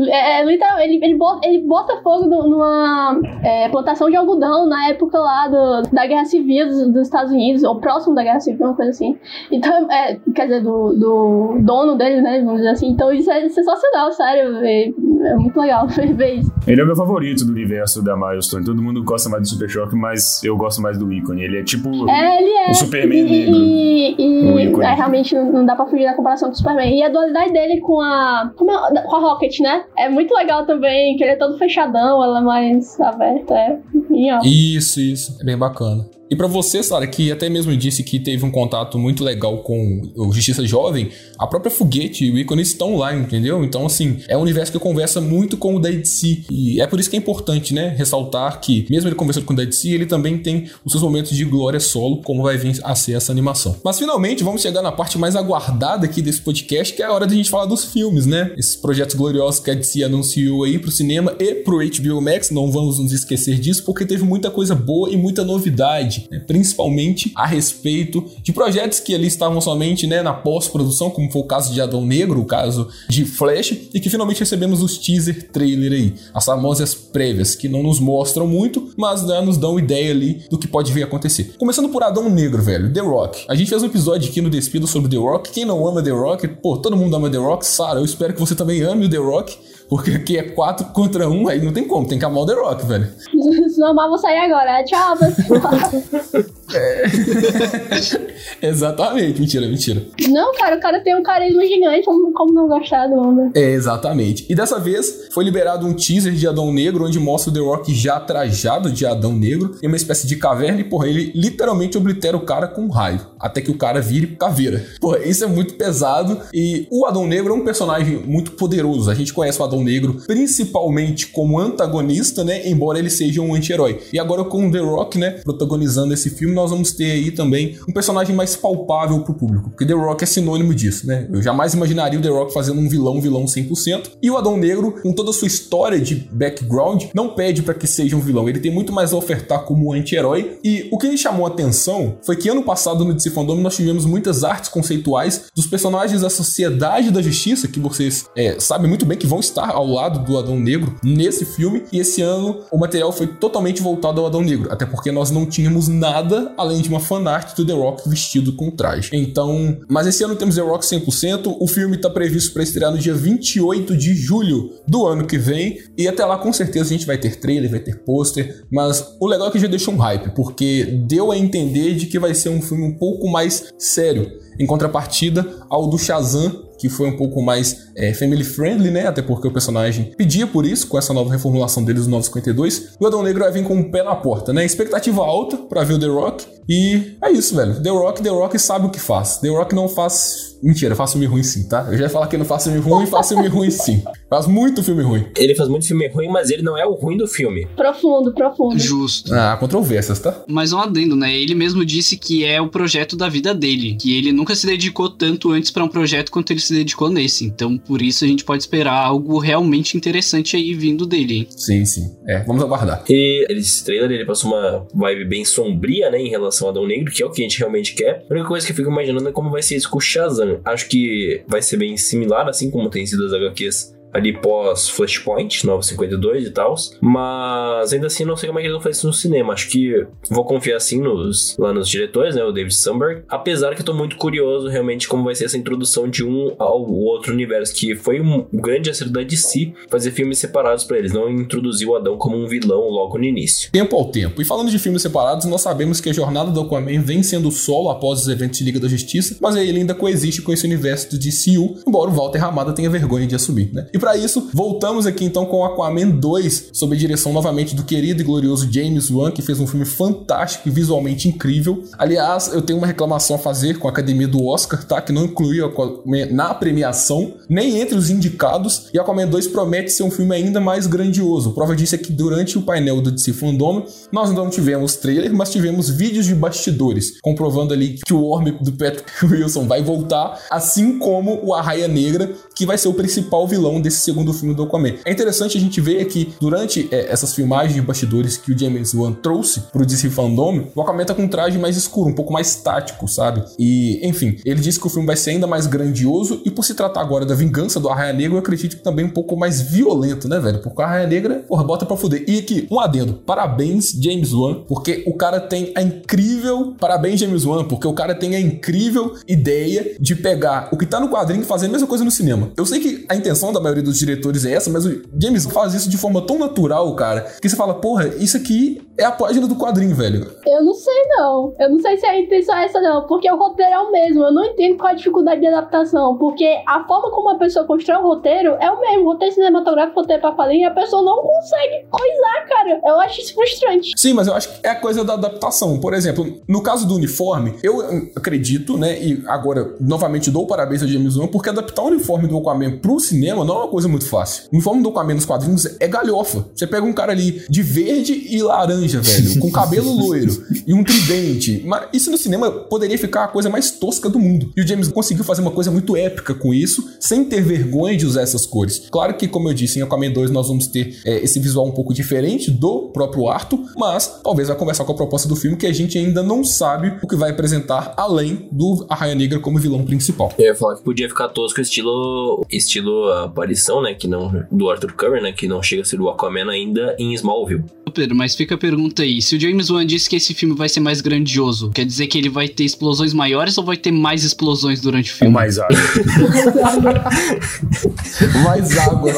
É, é literalmente, ele, ele, bota, ele bota fogo numa é, plantação de algodão na época lá do, da Guerra Civil dos, dos, Estados Unidos, ou próximo da Guerra Civil, uma coisa assim. Então, é, quer dizer, do, do dono dele, né, vamos dizer assim. Então isso é sensacional, sério, é, é muito legal ver isso. Ele é o meu favorito do universo da Milestone. Todo mundo gosta mais do Super Choque, mas eu gosto mais do ícone. Ele é tipo é, ele é. o Superman e, negro. E, e é, realmente não dá pra fugir da comparação com o Superman. E a dualidade dele com a, com a, com a Rocket, né? É muito legal também, que ele é todo fechadão, ela é mais aberta. É. Isso, isso. É bem bacana. E para você, Sara, que até mesmo disse que teve um contato muito legal com o Justiça Jovem, a própria Foguete e o ícone estão lá, entendeu? Então, assim, é um universo que conversa muito com o da DC. E é por isso que é importante, né, ressaltar que, mesmo ele conversando com o da DC, ele também tem os seus momentos de glória solo, como vai vir a ser essa animação. Mas finalmente vamos chegar na parte mais aguardada aqui desse podcast, que é a hora de a gente falar dos filmes, né? Esses projetos gloriosos que a DC anunciou aí pro cinema e pro HBO Max, não vamos nos esquecer disso, porque teve muita coisa boa e muita novidade né, principalmente a respeito de projetos que ali estavam somente né, na pós-produção, como foi o caso de Adão Negro, o caso de Flash, e que finalmente recebemos os teaser trailer aí, as famosas prévias, que não nos mostram muito, mas né, nos dão ideia ali do que pode vir a acontecer. Começando por Adão Negro, velho, The Rock. A gente fez um episódio aqui no Despido sobre The Rock. Quem não ama The Rock, pô, todo mundo ama The Rock. Sara, eu espero que você também ame o The Rock. Porque aqui é 4 contra 1, aí não tem como, tem que amar o The Rock, velho. Se não amar, vou sair agora. Tchau, pessoal. é. exatamente, mentira, mentira. Não, cara, o cara tem um carisma gigante, como, como não gostar do homem? É, exatamente. E dessa vez foi liberado um teaser de Adão Negro, onde mostra o The Rock já trajado de Adão Negro, em uma espécie de caverna, e porra, ele literalmente oblitera o cara com um raio, até que o cara vire caveira. Porra, isso é muito pesado, e o Adão Negro é um personagem muito poderoso. A gente conhece o Adão Negro principalmente como antagonista, né, embora ele seja um anti-herói. E agora com o The Rock, né, protagonizando esse filme, nós vamos ter aí também um personagem mais palpável pro público, porque The Rock é sinônimo disso, né? Eu jamais imaginaria o The Rock fazendo um vilão, vilão 100%. E o Adão Negro, com toda a sua história de background, não pede para que seja um vilão, ele tem muito mais a ofertar como anti-herói. E o que me chamou a atenção foi que ano passado no DC Fandom nós tivemos muitas artes conceituais dos personagens da Sociedade da Justiça, que vocês é, sabem muito bem que vão estar ao lado do Adão Negro nesse filme. E esse ano o material foi totalmente voltado ao Adão Negro, até porque nós não tínhamos nada além de uma fanart do The Rock vestido com traje. Então, mas esse ano temos The Rock 100%. O filme está previsto para estrear no dia 28 de julho do ano que vem. E até lá, com certeza, a gente vai ter trailer, vai ter pôster. Mas o legal é que já deixou um hype, porque deu a entender de que vai ser um filme um pouco mais sério. Em contrapartida ao do Shazam, que foi um pouco mais é, family friendly, né? Até porque o personagem pedia por isso, com essa nova reformulação deles no 952. O Adão Negro vai vir com o um pé na porta, né? Expectativa alta para ver o The Rock. E é isso, velho. The Rock, The Rock sabe o que faz. The Rock não faz. Mentira, faz filme ruim sim, tá? Eu já ia falar que não faz filme ruim, faz filme ruim sim. Faz muito filme ruim. Ele faz muito filme ruim, mas ele não é o ruim do filme. Profundo, profundo. Justo. Ah, controvérsias, tá? Mas um adendo, né? Ele mesmo disse que é o projeto da vida dele. Que ele nunca se dedicou tanto antes para um projeto quanto ele se dedicou nesse. Então, por isso a gente pode esperar algo realmente interessante aí vindo dele, hein? Sim, sim. É, vamos aguardar. E esse trailer, ele passou uma vibe bem sombria, né? Em relação a Adão Negro, que é o que a gente realmente quer. A única coisa que eu fico imaginando é como vai ser isso com o Shazam. Acho que vai ser bem similar, assim como tem sido as HQs ali pós Flashpoint, 952 e tal. Mas ainda assim, não sei como é que eles vão fazer isso no cinema. Acho que vou confiar assim nos, lá nos diretores, né? O David Sandberg. Apesar que eu tô muito curioso realmente como vai ser essa introdução de um ao outro universo, que foi um grande acerto da DC fazer filmes separados para eles, não introduzir o Adão como um vilão logo no início. Tempo ao tempo. E falando de filmes separados, nós sabemos que a jornada do Aquaman vem sendo solo após os eventos de Liga da Justiça, mas ele ainda coexiste com esse universo do DCU, embora o Walter Ramada tenha vergonha de assumir, né? E para isso, voltamos aqui então com Aquaman 2, sob a direção novamente do querido e glorioso James Wan, que fez um filme fantástico e visualmente incrível. Aliás, eu tenho uma reclamação a fazer com a academia do Oscar, tá? Que não incluiu Aquaman na premiação, nem entre os indicados, e Aquaman 2 promete ser um filme ainda mais grandioso. Prova disso é que durante o painel do DC Fandom, nós não tivemos trailer, mas tivemos vídeos de bastidores, comprovando ali que o Orm do Patrick Wilson vai voltar, assim como o Arraia Negra, que vai ser o principal vilão desse segundo filme do Aquaman. É interessante a gente ver que durante é, essas filmagens de bastidores que o James Wan trouxe pro DC Fandom, o Aquaman tá com um traje mais escuro, um pouco mais tático, sabe? E, enfim, ele disse que o filme vai ser ainda mais grandioso e por se tratar agora da vingança do Arraia Negra, eu acredito que também um pouco mais violento, né, velho? Porque o Arraia Negra, porra, bota pra fuder. E aqui, um adendo. Parabéns, James Wan, porque o cara tem a incrível. Parabéns, James Wan, porque o cara tem a incrível ideia de pegar o que tá no quadrinho e fazer a mesma coisa no cinema. Eu sei que a intenção da maioria dos diretores é essa, mas o James faz isso de forma tão natural, cara, que você fala, porra, isso aqui é a página do quadrinho, velho. Eu não sei, não. Eu não sei se a intenção é essa, não. Porque o roteiro é o mesmo. Eu não entendo qual a dificuldade de adaptação. Porque a forma como a pessoa constrói o roteiro é o mesmo. Roteiro cinematográfico, roteiro pra falinha, e a pessoa não consegue coisar, cara. Eu acho isso frustrante. Sim, mas eu acho que é a coisa da adaptação. Por exemplo, no caso do uniforme, eu acredito, né? E agora, novamente, dou parabéns ao James Wan, porque adaptar o uniforme do Aquaman pro cinema não é uma coisa muito fácil. O uniforme do Aquaman nos quadrinhos é galhofa. Você pega um cara ali de verde e laranja, velho, com cabelo loiro e um tridente. Mas isso no cinema poderia ficar a coisa mais tosca do mundo. E o James conseguiu fazer uma coisa muito épica com isso, sem ter vergonha de usar essas cores. Claro que, como eu disse, em Aquaman 2 nós vamos ter é, esse visual um pouco diferente do próprio Arthur, mas talvez vai conversar com a proposta do filme que a gente ainda não sabe o que vai apresentar além do Arraia Negra como vilão principal. Eu ia falar que podia ficar tosco estilo estilo aparição, né, que não do Arthur Curry, né, que não chega a ser o Aquaman ainda em Smallville. Pedro, mas fica a pergunta aí. Se o James Wan disse que esse filme vai ser mais grandioso, quer dizer que ele vai ter explosões maiores ou vai ter mais explosões durante o Ou filme? mais água. Mais água.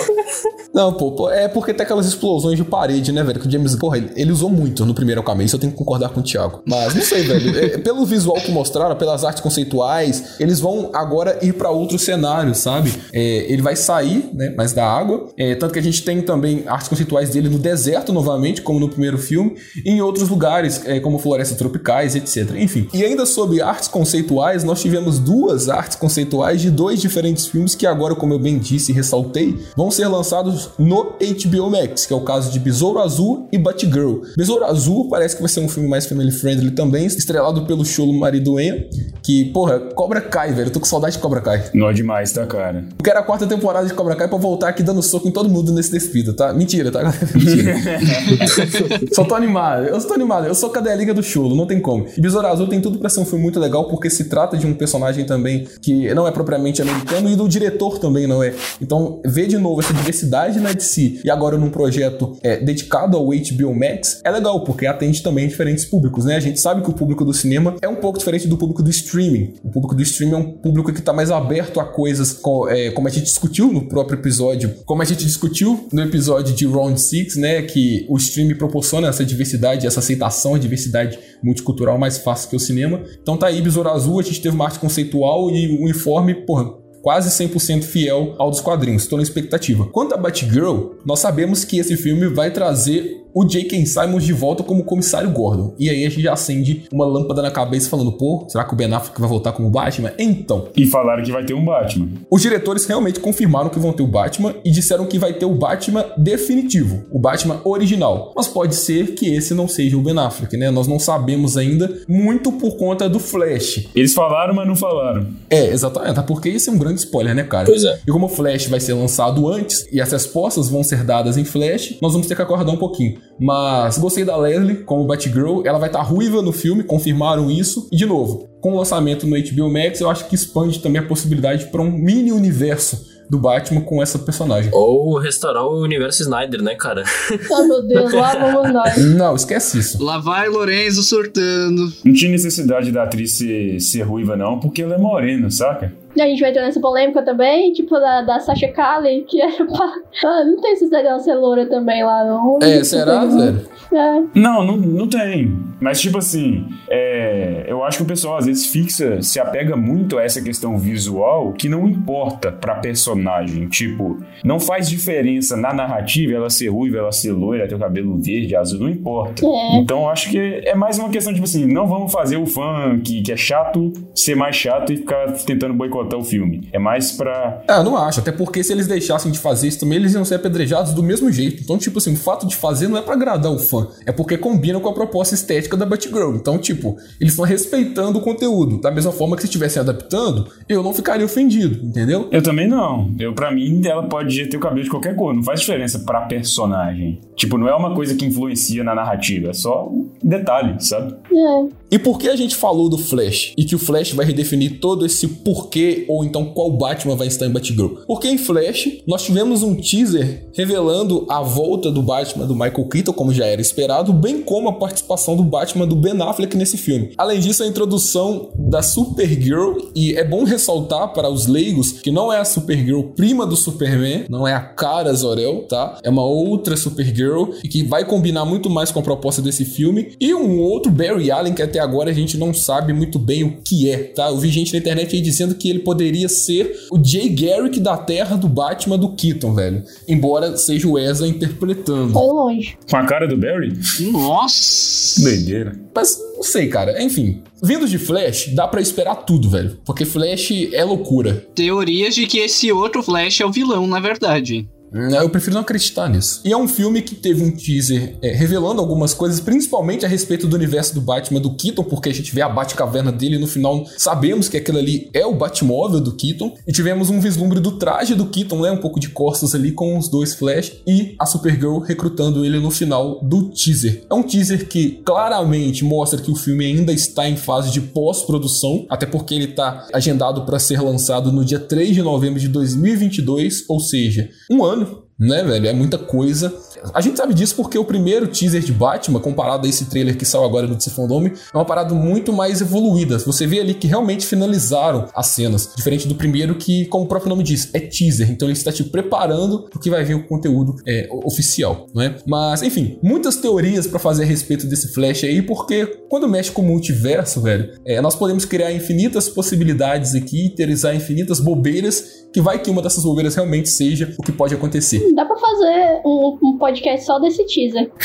Não, pô, pô, é porque tem aquelas explosões de parede, né, velho? Que o James, porra, ele, ele usou muito no primeiro Aquaman, isso eu tenho que concordar com o Thiago. Mas não sei, velho. É, pelo visual que mostraram, pelas artes conceituais, eles vão agora ir pra outro cenário, sabe? É, ele vai sair, né, mais da água. É, tanto que a gente tem também artes conceituais dele no deserto novamente, como no primeiro filme, e em outros lugares, é, como florestas tropicais, etc. Enfim. E ainda sobre artes conceituais, nós tivemos duas artes conceituais de dois diferentes filmes que agora, como eu bem disse e ressaltei, vão ser lançados no HBO Max, que é o caso de Besouro Azul e Batgirl. Besouro Azul parece que vai ser um filme mais family friendly também, estrelado pelo Cholo Maridoen, que, porra, Cobra Kai, velho. Eu tô com saudade de Cobra Kai. Nó demais, tá, cara? Eu quero a quarta temporada de Cobra Kai pra voltar aqui dando soco em todo mundo nesse despido, tá? Mentira, tá? Mentira. só tô animado. Eu tô animado. Eu sou cadelinha do chulo, não tem como. E Besouro Azul tem tudo pra ser um filme muito legal, porque se trata de um personagem também que não é propriamente americano e do diretor também não é. Então, ver de novo essa diversidade na DC e agora num projeto é, dedicado ao HBO Max é legal, porque atende também diferentes públicos, né? A gente sabe que o público do cinema é um pouco diferente do público do streaming. O público do streaming é um público que tá mais aberto a coisas co- é, como a gente discutiu no próprio episódio, como a gente discutiu no episódio de Round 6, né? Que o streaming proporciona essa diversidade, essa aceitação, a diversidade multicultural mais fácil que o cinema. Então tá aí, Besouro Azul, a gente teve uma arte conceitual e o uniforme, porra, quase 100% fiel ao dos quadrinhos. Estou na expectativa. Quanto a Batgirl, nós sabemos que esse filme vai trazer o J.K. Simons de volta como comissário Gordon. E aí a gente já acende uma lâmpada na cabeça falando, pô, será que o Ben Affleck vai voltar como Batman? Então, E falaram que vai ter um Batman. os diretores realmente confirmaram que vão ter o Batman e disseram que vai ter o Batman definitivo, o Batman original. Mas pode ser que esse não seja o Ben Affleck, né? Nós não sabemos ainda muito por conta do Flash. Eles falaram, mas não falaram. É, exatamente, porque isso é um grande spoiler, né, cara? Pois é. E como o Flash vai ser lançado antes e as respostas vão ser dadas em Flash, nós vamos ter que aguardar um pouquinho. Mas gostei da Leslie como Batgirl, ela vai estar ruiva no filme, confirmaram isso. E de novo, com o lançamento no HBO Max, eu acho que expande também a possibilidade para um mini universo do Batman com essa personagem. Ou restaurar o universo Snyder, né, cara? Ah, meu Deus, lá vamos nós. Não, esquece isso. Lá vai Lorenzo surtando. Não tinha necessidade da atriz ser, ser ruiva, não, porque ela é morena, saca? A gente vai entrar nessa polêmica também, tipo, da, da Sasha Kali, que era pra... Ah, não tem esse dela ser loura também lá, não. É, será, velho? É. Não, não, não tem. Mas, tipo assim, é, eu acho que o pessoal às vezes fixa, se apega muito a essa questão visual que não importa pra personagem. Tipo, não faz diferença na narrativa ela ser ruiva, ela ser loira, ter o cabelo verde, azul, não importa. É. Então, eu acho que é mais uma questão, tipo assim, não vamos fazer o fã que, que é chato ser mais chato e ficar tentando boicotar o filme. É mais pra. Ah, eu não acho. Até porque se eles deixassem de fazer isso também, eles iam ser apedrejados do mesmo jeito. Então, tipo assim, o fato de fazer não é pra agradar o fã. É porque combina com a proposta estética da Batgirl. Então, tipo, eles estão respeitando o conteúdo. Da mesma forma que se estivessem adaptando, eu não ficaria ofendido, entendeu? Eu também não. Eu, para mim, ela pode ter o cabelo de qualquer cor. Não faz diferença pra personagem. Tipo, não é uma coisa que influencia na narrativa. É só um detalhe, sabe? É. E por que a gente falou do Flash? E que o Flash vai redefinir todo esse porquê ou então qual Batman vai estar em Batgirl? Porque em Flash nós tivemos um teaser revelando a volta do Batman do Michael Keaton, como já era esperado, bem como a participação do Batman do Ben Affleck nesse filme. Além disso, a introdução da Supergirl, e é bom ressaltar para os leigos que não é a Supergirl prima do Superman, não é a cara Zor-El, tá? É uma outra Supergirl e que vai combinar muito mais com a proposta desse filme. E um outro Barry Allen que até agora a gente não sabe muito bem o que é, tá? Eu vi gente na internet aí dizendo que ele poderia ser o Jay Garrick da Terra do Batman do Keaton, velho. Embora seja o Ezra interpretando. Foi longe. Com a cara do Barry? Nossa! Doideira. Mas não sei, cara. Enfim, vindo de Flash, dá pra esperar tudo, velho. Porque Flash é loucura. Teorias de que esse outro Flash é o vilão, na verdade. Hum, Eu prefiro não acreditar nisso. E é um filme que teve um teaser é, revelando algumas coisas, principalmente a respeito do universo do Batman do Keaton, porque a gente vê a Batcaverna dele e no final sabemos que aquilo ali é o Batmóvel do Keaton. E tivemos um vislumbre do traje do Keaton, né? Um pouco de costas ali com os dois Flash e a Supergirl recrutando ele no final do teaser. É um teaser que claramente mostra que o filme ainda está em fase de pós-produção, até porque ele está agendado para ser lançado no dia 3 de novembro de 2022, ou seja, um ano né, velho? É muita coisa. A gente sabe disso porque o primeiro teaser de Batman, comparado a esse trailer que saiu agora no DC Fandome, é uma parada muito mais evoluída. Você vê ali que realmente finalizaram as cenas. Diferente do primeiro que, como o próprio nome diz, é teaser. Então ele está te preparando pro que vai vir o conteúdo é, oficial, não é? Mas, enfim, muitas teorias para fazer a respeito desse Flash aí, porque quando mexe com o multiverso, velho, é, nós podemos criar infinitas possibilidades aqui, teorizar infinitas bobeiras, que vai que uma dessas bobeiras realmente seja o que pode acontecer. Dá pra fazer um, um podcast só desse teaser.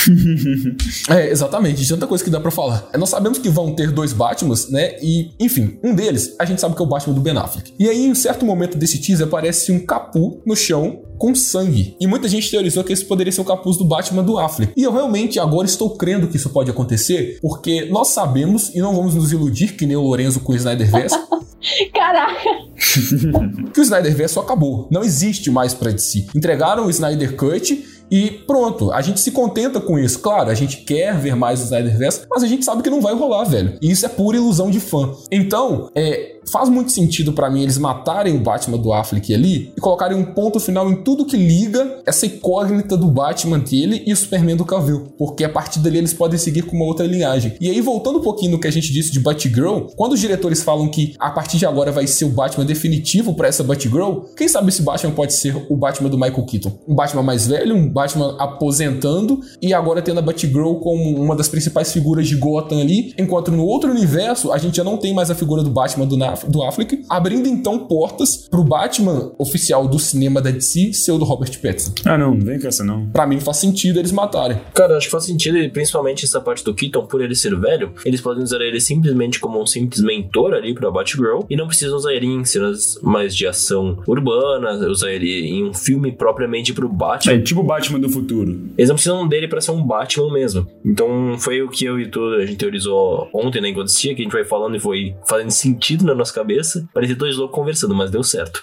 É, exatamente, de tanta coisa que dá pra falar. Nós sabemos que vão ter dois Batmans, né? E, enfim, um deles a gente sabe que é o Batman do Ben Affleck. E aí, em um certo momento desse teaser, aparece um capu no chão com sangue. E muita gente teorizou que esse poderia ser o capuz do Batman do Affleck. E eu realmente agora estou crendo que isso pode acontecer, porque nós sabemos, e não vamos nos iludir, que nem o Lorenzo com o Snyderverse, Caraca. que o Snyderverse acabou. Não existe mais pra DC. Entregaram o Snyder Cut e pronto, a gente se contenta com isso. Claro, a gente quer ver mais o Snyderverse, mas a gente sabe que não vai rolar, velho. E isso é pura ilusão de fã. Então, é, faz muito sentido pra mim eles matarem o Batman do Affleck ali e colocarem um ponto final em tudo que liga essa incógnita do Batman dele e o Superman do Cavill, porque a partir dali eles podem seguir com uma outra linhagem. E aí voltando um pouquinho no que a gente disse de Batgirl, quando os diretores falam que a partir de agora vai ser o Batman definitivo pra essa Batgirl, quem sabe esse Batman pode ser o Batman do Michael Keaton? Um Batman mais velho, um Batman aposentando e agora tendo a Batgirl como uma das principais figuras de Gotham ali, enquanto no outro universo a gente já não tem mais a figura do Batman do, Na- do Affleck, abrindo então portas pro Batman oficial do cinema da DC ser o do Robert Pattinson. Ah, não, não vem com essa não. Pra mim faz sentido eles matarem. Cara, acho que faz sentido, e principalmente essa parte do Keaton, por ele ser velho, eles podem usar ele simplesmente como um simples mentor ali pra Batgirl, e não precisam usar ele em cenas mais de ação urbana, usar ele em um filme propriamente pro Batman. É tipo o Batman Batman do futuro. Eles não precisam dele pra ser um Batman mesmo. Então foi o que eu e tu, a gente teorizou ontem, né, enquanto assistia, que a gente vai falando e foi fazendo sentido na nossa cabeça. Parecia dois loucos conversando, mas deu certo.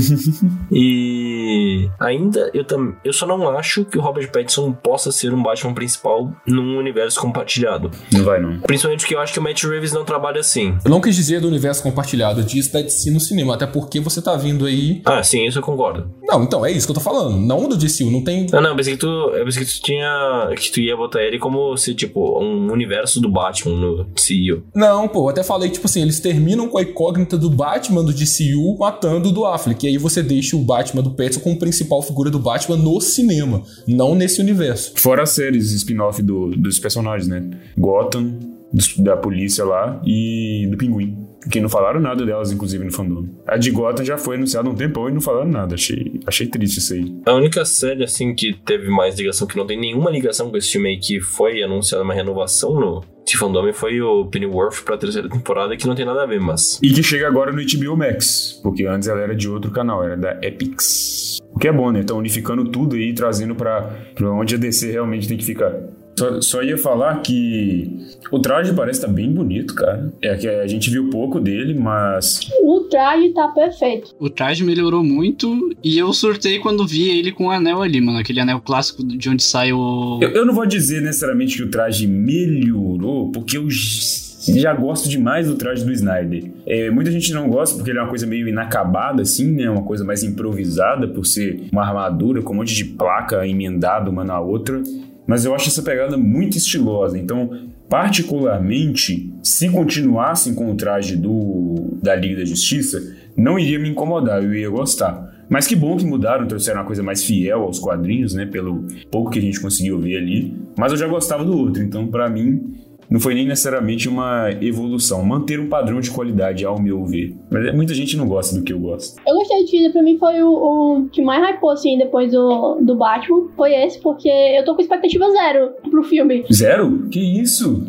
e ainda, eu, tam, eu só não acho que o Robert Pattinson possa ser um Batman principal num universo compartilhado. Não vai, não. Principalmente porque eu acho que o Matt Reeves não trabalha assim. Eu não quis dizer do universo compartilhado, eu disse da DC no cinema, até porque você tá vindo aí. Ah, sim, isso eu concordo. Não, então, é isso que eu tô falando. Não do DC, não tem. Não, não, eu pensei que tu, eu pensei que tu tinha. que tu ia botar ele como se, tipo, um universo do Batman no CEO. Não, pô, eu até falei, tipo assim, eles terminam com a incógnita do Batman do DCU matando o do Affleck. E aí você deixa o Batman do Pattinson como principal figura do Batman no cinema, não nesse universo. Fora as séries spin-off do- dos personagens, né? Gotham, dos- da polícia lá e do Pinguim. Que não falaram nada delas, inclusive, no fandom. A de Gotham já foi anunciada há um tempão e não falaram nada. Achei, achei triste isso aí. A única série, assim, que teve mais ligação, que não tem nenhuma ligação com esse filme aí, que foi anunciada uma renovação no esse fandom, foi o Pennyworth pra terceira temporada, que não tem nada a ver, mas. E que chega agora no HBO Max, porque antes ela era de outro canal, era da Epix. O que é bom, né? Estão unificando tudo aí, trazendo pra, pra onde a DC realmente tem que ficar. Só, só ia falar que o traje parece estar bem bonito, cara. É que a gente viu pouco dele, mas O traje tá perfeito. O traje melhorou muito e eu surtei quando vi ele com o anel ali, mano. Aquele anel clássico de onde sai o. eu, eu não vou dizer necessariamente que o traje melhorou, porque eu já gosto demais do traje do Snyder. É, muita gente não gosta porque ele é uma coisa meio inacabada, assim, né? Uma coisa mais improvisada por ser uma armadura com um monte de placa emendada uma na outra. Mas eu acho essa pegada muito estilosa. Então, particularmente, se continuassem com o traje do da Liga da Justiça, não iria me incomodar, eu ia gostar. Mas que bom que mudaram, trouxeram uma coisa mais fiel aos quadrinhos, né? Pelo pouco que a gente conseguiu ver ali. Mas eu já gostava do outro, então pra mim não foi nem necessariamente uma evolução. Manter um padrão de qualidade, ao meu ver. Mas muita gente não gosta do que eu gosto. Eu gostei do teaser, pra mim foi o, o que mais hypou, assim, depois do, do Batman. Foi esse, porque eu tô com expectativa zero pro filme. Zero? Que isso?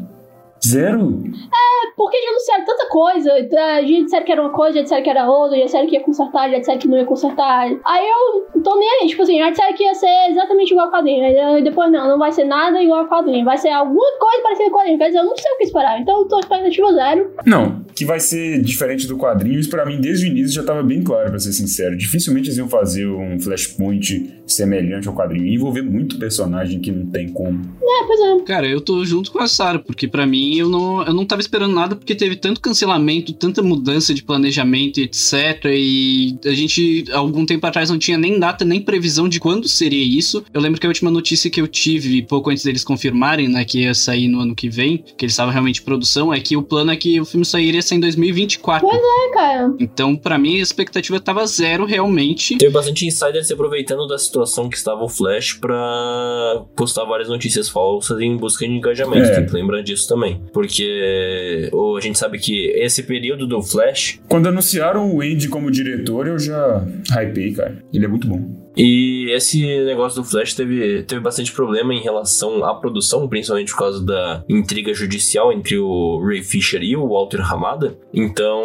Zero? Porque já anunciaram tanta coisa. A gente disseram que era uma coisa, já disseram que era outra, já disseram que ia consertar, já disseram que não ia consertar. Aí eu não tô nem aí. Tipo assim, já disseram que ia ser exatamente igual ao quadrinho. Aí depois não, não vai ser nada igual ao quadrinho. Vai ser alguma coisa parecida com o quadrinho. Quer dizer, eu não sei o que esperar. Então eu tô expectativa zero. Não, que vai ser diferente do quadrinho, isso pra mim desde o início já tava bem claro, pra ser sincero. Dificilmente eles iam fazer um Flashpoint semelhante ao quadrinho. Ia envolver muito personagem que não tem como. É, pois é. Cara, eu tô junto com a Sarah, porque pra mim eu não, eu não tava esperando nada, porque teve tanto cancelamento, tanta mudança de planejamento, etc. E a gente, algum tempo atrás, não tinha nem data, nem previsão de quando seria isso. Eu lembro que a última notícia que eu tive, pouco antes deles confirmarem, né, que ia sair no ano que vem, que eles estavam realmente em produção, é que o plano é que o filme sairia em 2024. É, cara. Então, pra mim, a expectativa tava zero, realmente. Teve bastante insider se aproveitando da situação que estava o Flash pra postar várias notícias falsas em busca de engajamento. É. Tem que lembrar disso também. Porque o- a gente sabe que esse período do Flash Quando anunciaram o Andy como diretor, eu já hypei, cara. Ele é muito bom. E esse negócio do Flash teve, teve bastante problema em relação à produção, principalmente por causa da intriga judicial entre o Ray Fisher e o Walter Hamada. Então,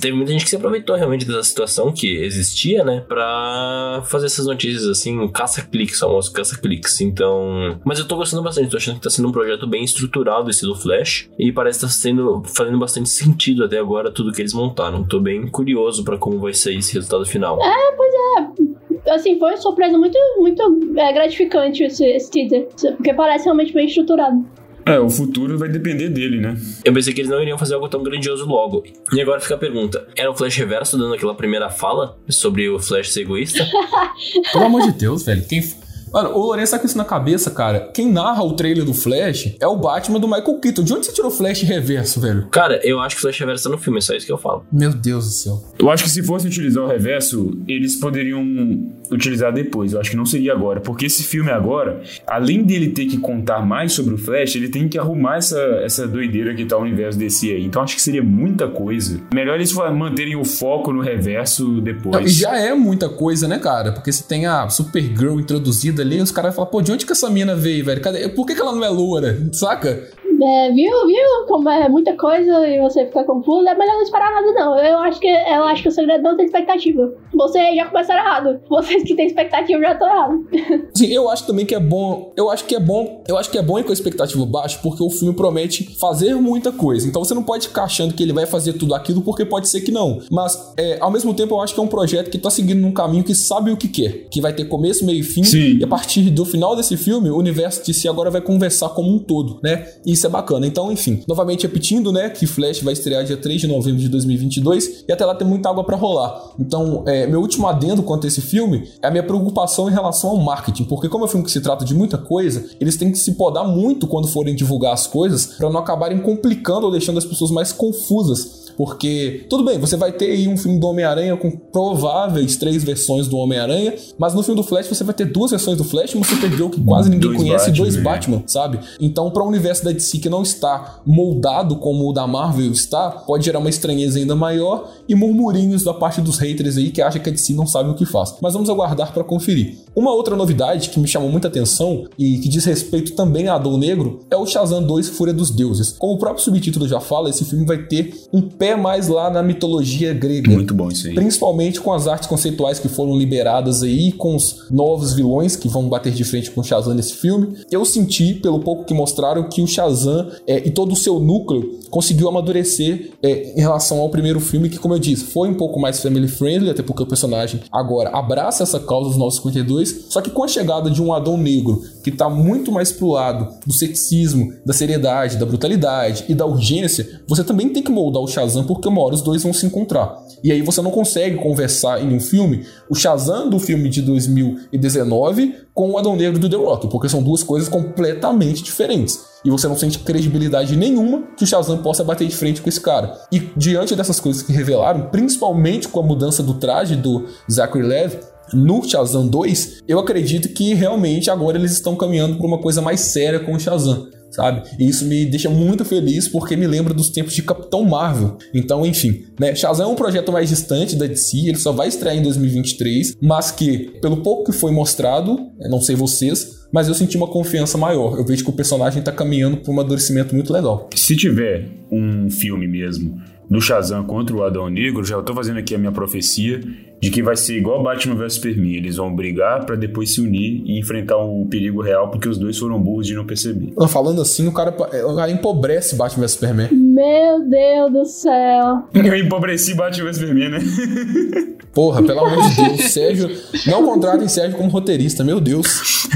teve muita gente que se aproveitou realmente dessa situação que existia, né? Pra fazer essas notícias assim, caça-cliques, famoso caça-cliques. Então. Mas eu tô gostando bastante, tô achando que tá sendo um projeto bem estruturado esse do Flash. E parece que tá sendo, fazendo bastante sentido até agora tudo que eles montaram. Tô bem curioso pra como vai sair esse resultado final. Assim, foi uma surpresa muito, muito é, gratificante esse, esse teaser. Porque parece realmente bem estruturado. É, o futuro vai depender dele, né? Eu pensei que eles não iriam fazer algo tão grandioso logo. E agora fica a pergunta: era o Flash Reverso dando aquela primeira fala sobre o Flash ser egoísta? Pelo amor de Deus, velho. Quem. Mano, o Lourenço tá com isso na cabeça, cara. Quem narra o trailer do Flash é o Batman do Michael Keaton. De onde você tirou o Flash reverso, velho? Cara, eu acho que o Flash Reverso tá no filme, é só isso que eu falo. Meu Deus do céu. Eu acho que se fosse utilizar o reverso, eles poderiam utilizar depois. Eu acho que não seria agora. Porque esse filme agora, além dele ter que contar mais sobre o Flash, ele tem que arrumar essa, essa doideira que tá o universo DC aí. Então acho que seria muita coisa. Melhor eles manterem o foco no reverso depois. Não, já é muita coisa, né, cara? Porque você tem a Supergirl introduzida ali, os caras falam, pô, de onde que essa mina veio, velho? Cadê? Por que, que ela não é loura? Saca? É, viu, viu? Como é muita coisa e você fica confuso, é melhor não esperar nada, não. Eu acho que, eu acho que o segredo não tem expectativa. Vocês já começaram errado. Vocês que têm expectativa já estão errados. Sim, eu acho também que é bom. Eu acho que é bom. Eu acho que é bom ir com a expectativa baixa, porque o filme promete fazer muita coisa. Então você não pode ficar achando que ele vai fazer tudo aquilo, porque pode ser que não. Mas, é, ao mesmo tempo, eu acho que é um projeto que tá seguindo num caminho que sabe o que quer. Que vai ter começo, meio e fim. Sim. E a partir do final desse filme, o universo de si agora vai conversar como um todo, né? E isso é bacana. Então, enfim, novamente repetindo, né? Que Flash vai estrear dia 3 de novembro de 2022 e até lá tem muita água pra rolar. Então, é, meu último adendo quanto a esse filme é a minha preocupação em relação ao marketing, porque como é um filme que se trata de muita coisa, eles têm que se podar muito quando forem divulgar as coisas para não acabarem complicando ou deixando as pessoas mais confusas. Porque, tudo bem, você vai ter aí um filme do Homem-Aranha com prováveis três versões do Homem-Aranha, mas no filme do Flash você vai ter duas versões do Flash, você perdeu que quase ninguém Dois conhece Batman, dois né? Batman, sabe? Então, para o universo da DC que não está moldado como o da Marvel está, pode gerar uma estranheza ainda maior e murmurinhos da parte dos haters aí que acham que a DC não sabe o que faz. Mas vamos aguardar para conferir. Uma outra novidade que me chamou muita atenção e que diz respeito também a Adão Negro é o Shazam 2 Fúria dos Deuses. Como o próprio subtítulo já fala, esse filme vai ter um pé mais lá na mitologia grega. Muito bom isso aí. Principalmente com as artes conceituais que foram liberadas aí, com os novos vilões que vão bater de frente com o Shazam nesse filme. Eu senti, pelo pouco que mostraram, que o Shazam é, e todo o seu núcleo conseguiu amadurecer é, em relação ao primeiro filme, que, como eu disse, foi um pouco mais family friendly, até porque o personagem agora abraça essa causa dos 952. Só que com a chegada de um Adão Negro que tá muito mais pro lado do ceticismo, da seriedade, da brutalidade e da urgência, você também tem que moldar o Shazam, porque uma hora os dois vão se encontrar. E aí você não consegue conversar em um filme o Shazam do filme de 2019 com o Adão Negro do The Rock, porque são duas coisas completamente diferentes. E você não sente credibilidade nenhuma que o Shazam possa bater de frente com esse cara. E diante dessas coisas que revelaram, principalmente com a mudança do traje do Zachary Levi, no Shazam 2, eu acredito que realmente agora eles estão caminhando para uma coisa mais séria com o Shazam, sabe? E isso me deixa muito feliz porque me lembra dos tempos de Capitão Marvel. Então, enfim, né? Shazam é um projeto mais distante da DC, ele só vai estrear em 2023, mas que, pelo pouco que foi mostrado, eu não sei vocês, mas eu senti uma confiança maior. Eu vejo que o personagem tá caminhando para um amadurecimento muito legal. Se tiver um filme mesmo do Shazam contra o Adão Negro, já tô fazendo aqui a minha profecia de que vai ser igual Batman vs Superman. Eles vão brigar pra depois se unir e enfrentar o perigo real, porque os dois foram burros de não perceber. Não, Falando assim, o cara, o cara empobrece Batman vs Superman. Meu Deus do céu. Eu empobreci Batman vs Superman, né? Porra, pelo amor de Deus, Sérgio. Não contratem Sérgio como roteirista, meu Deus.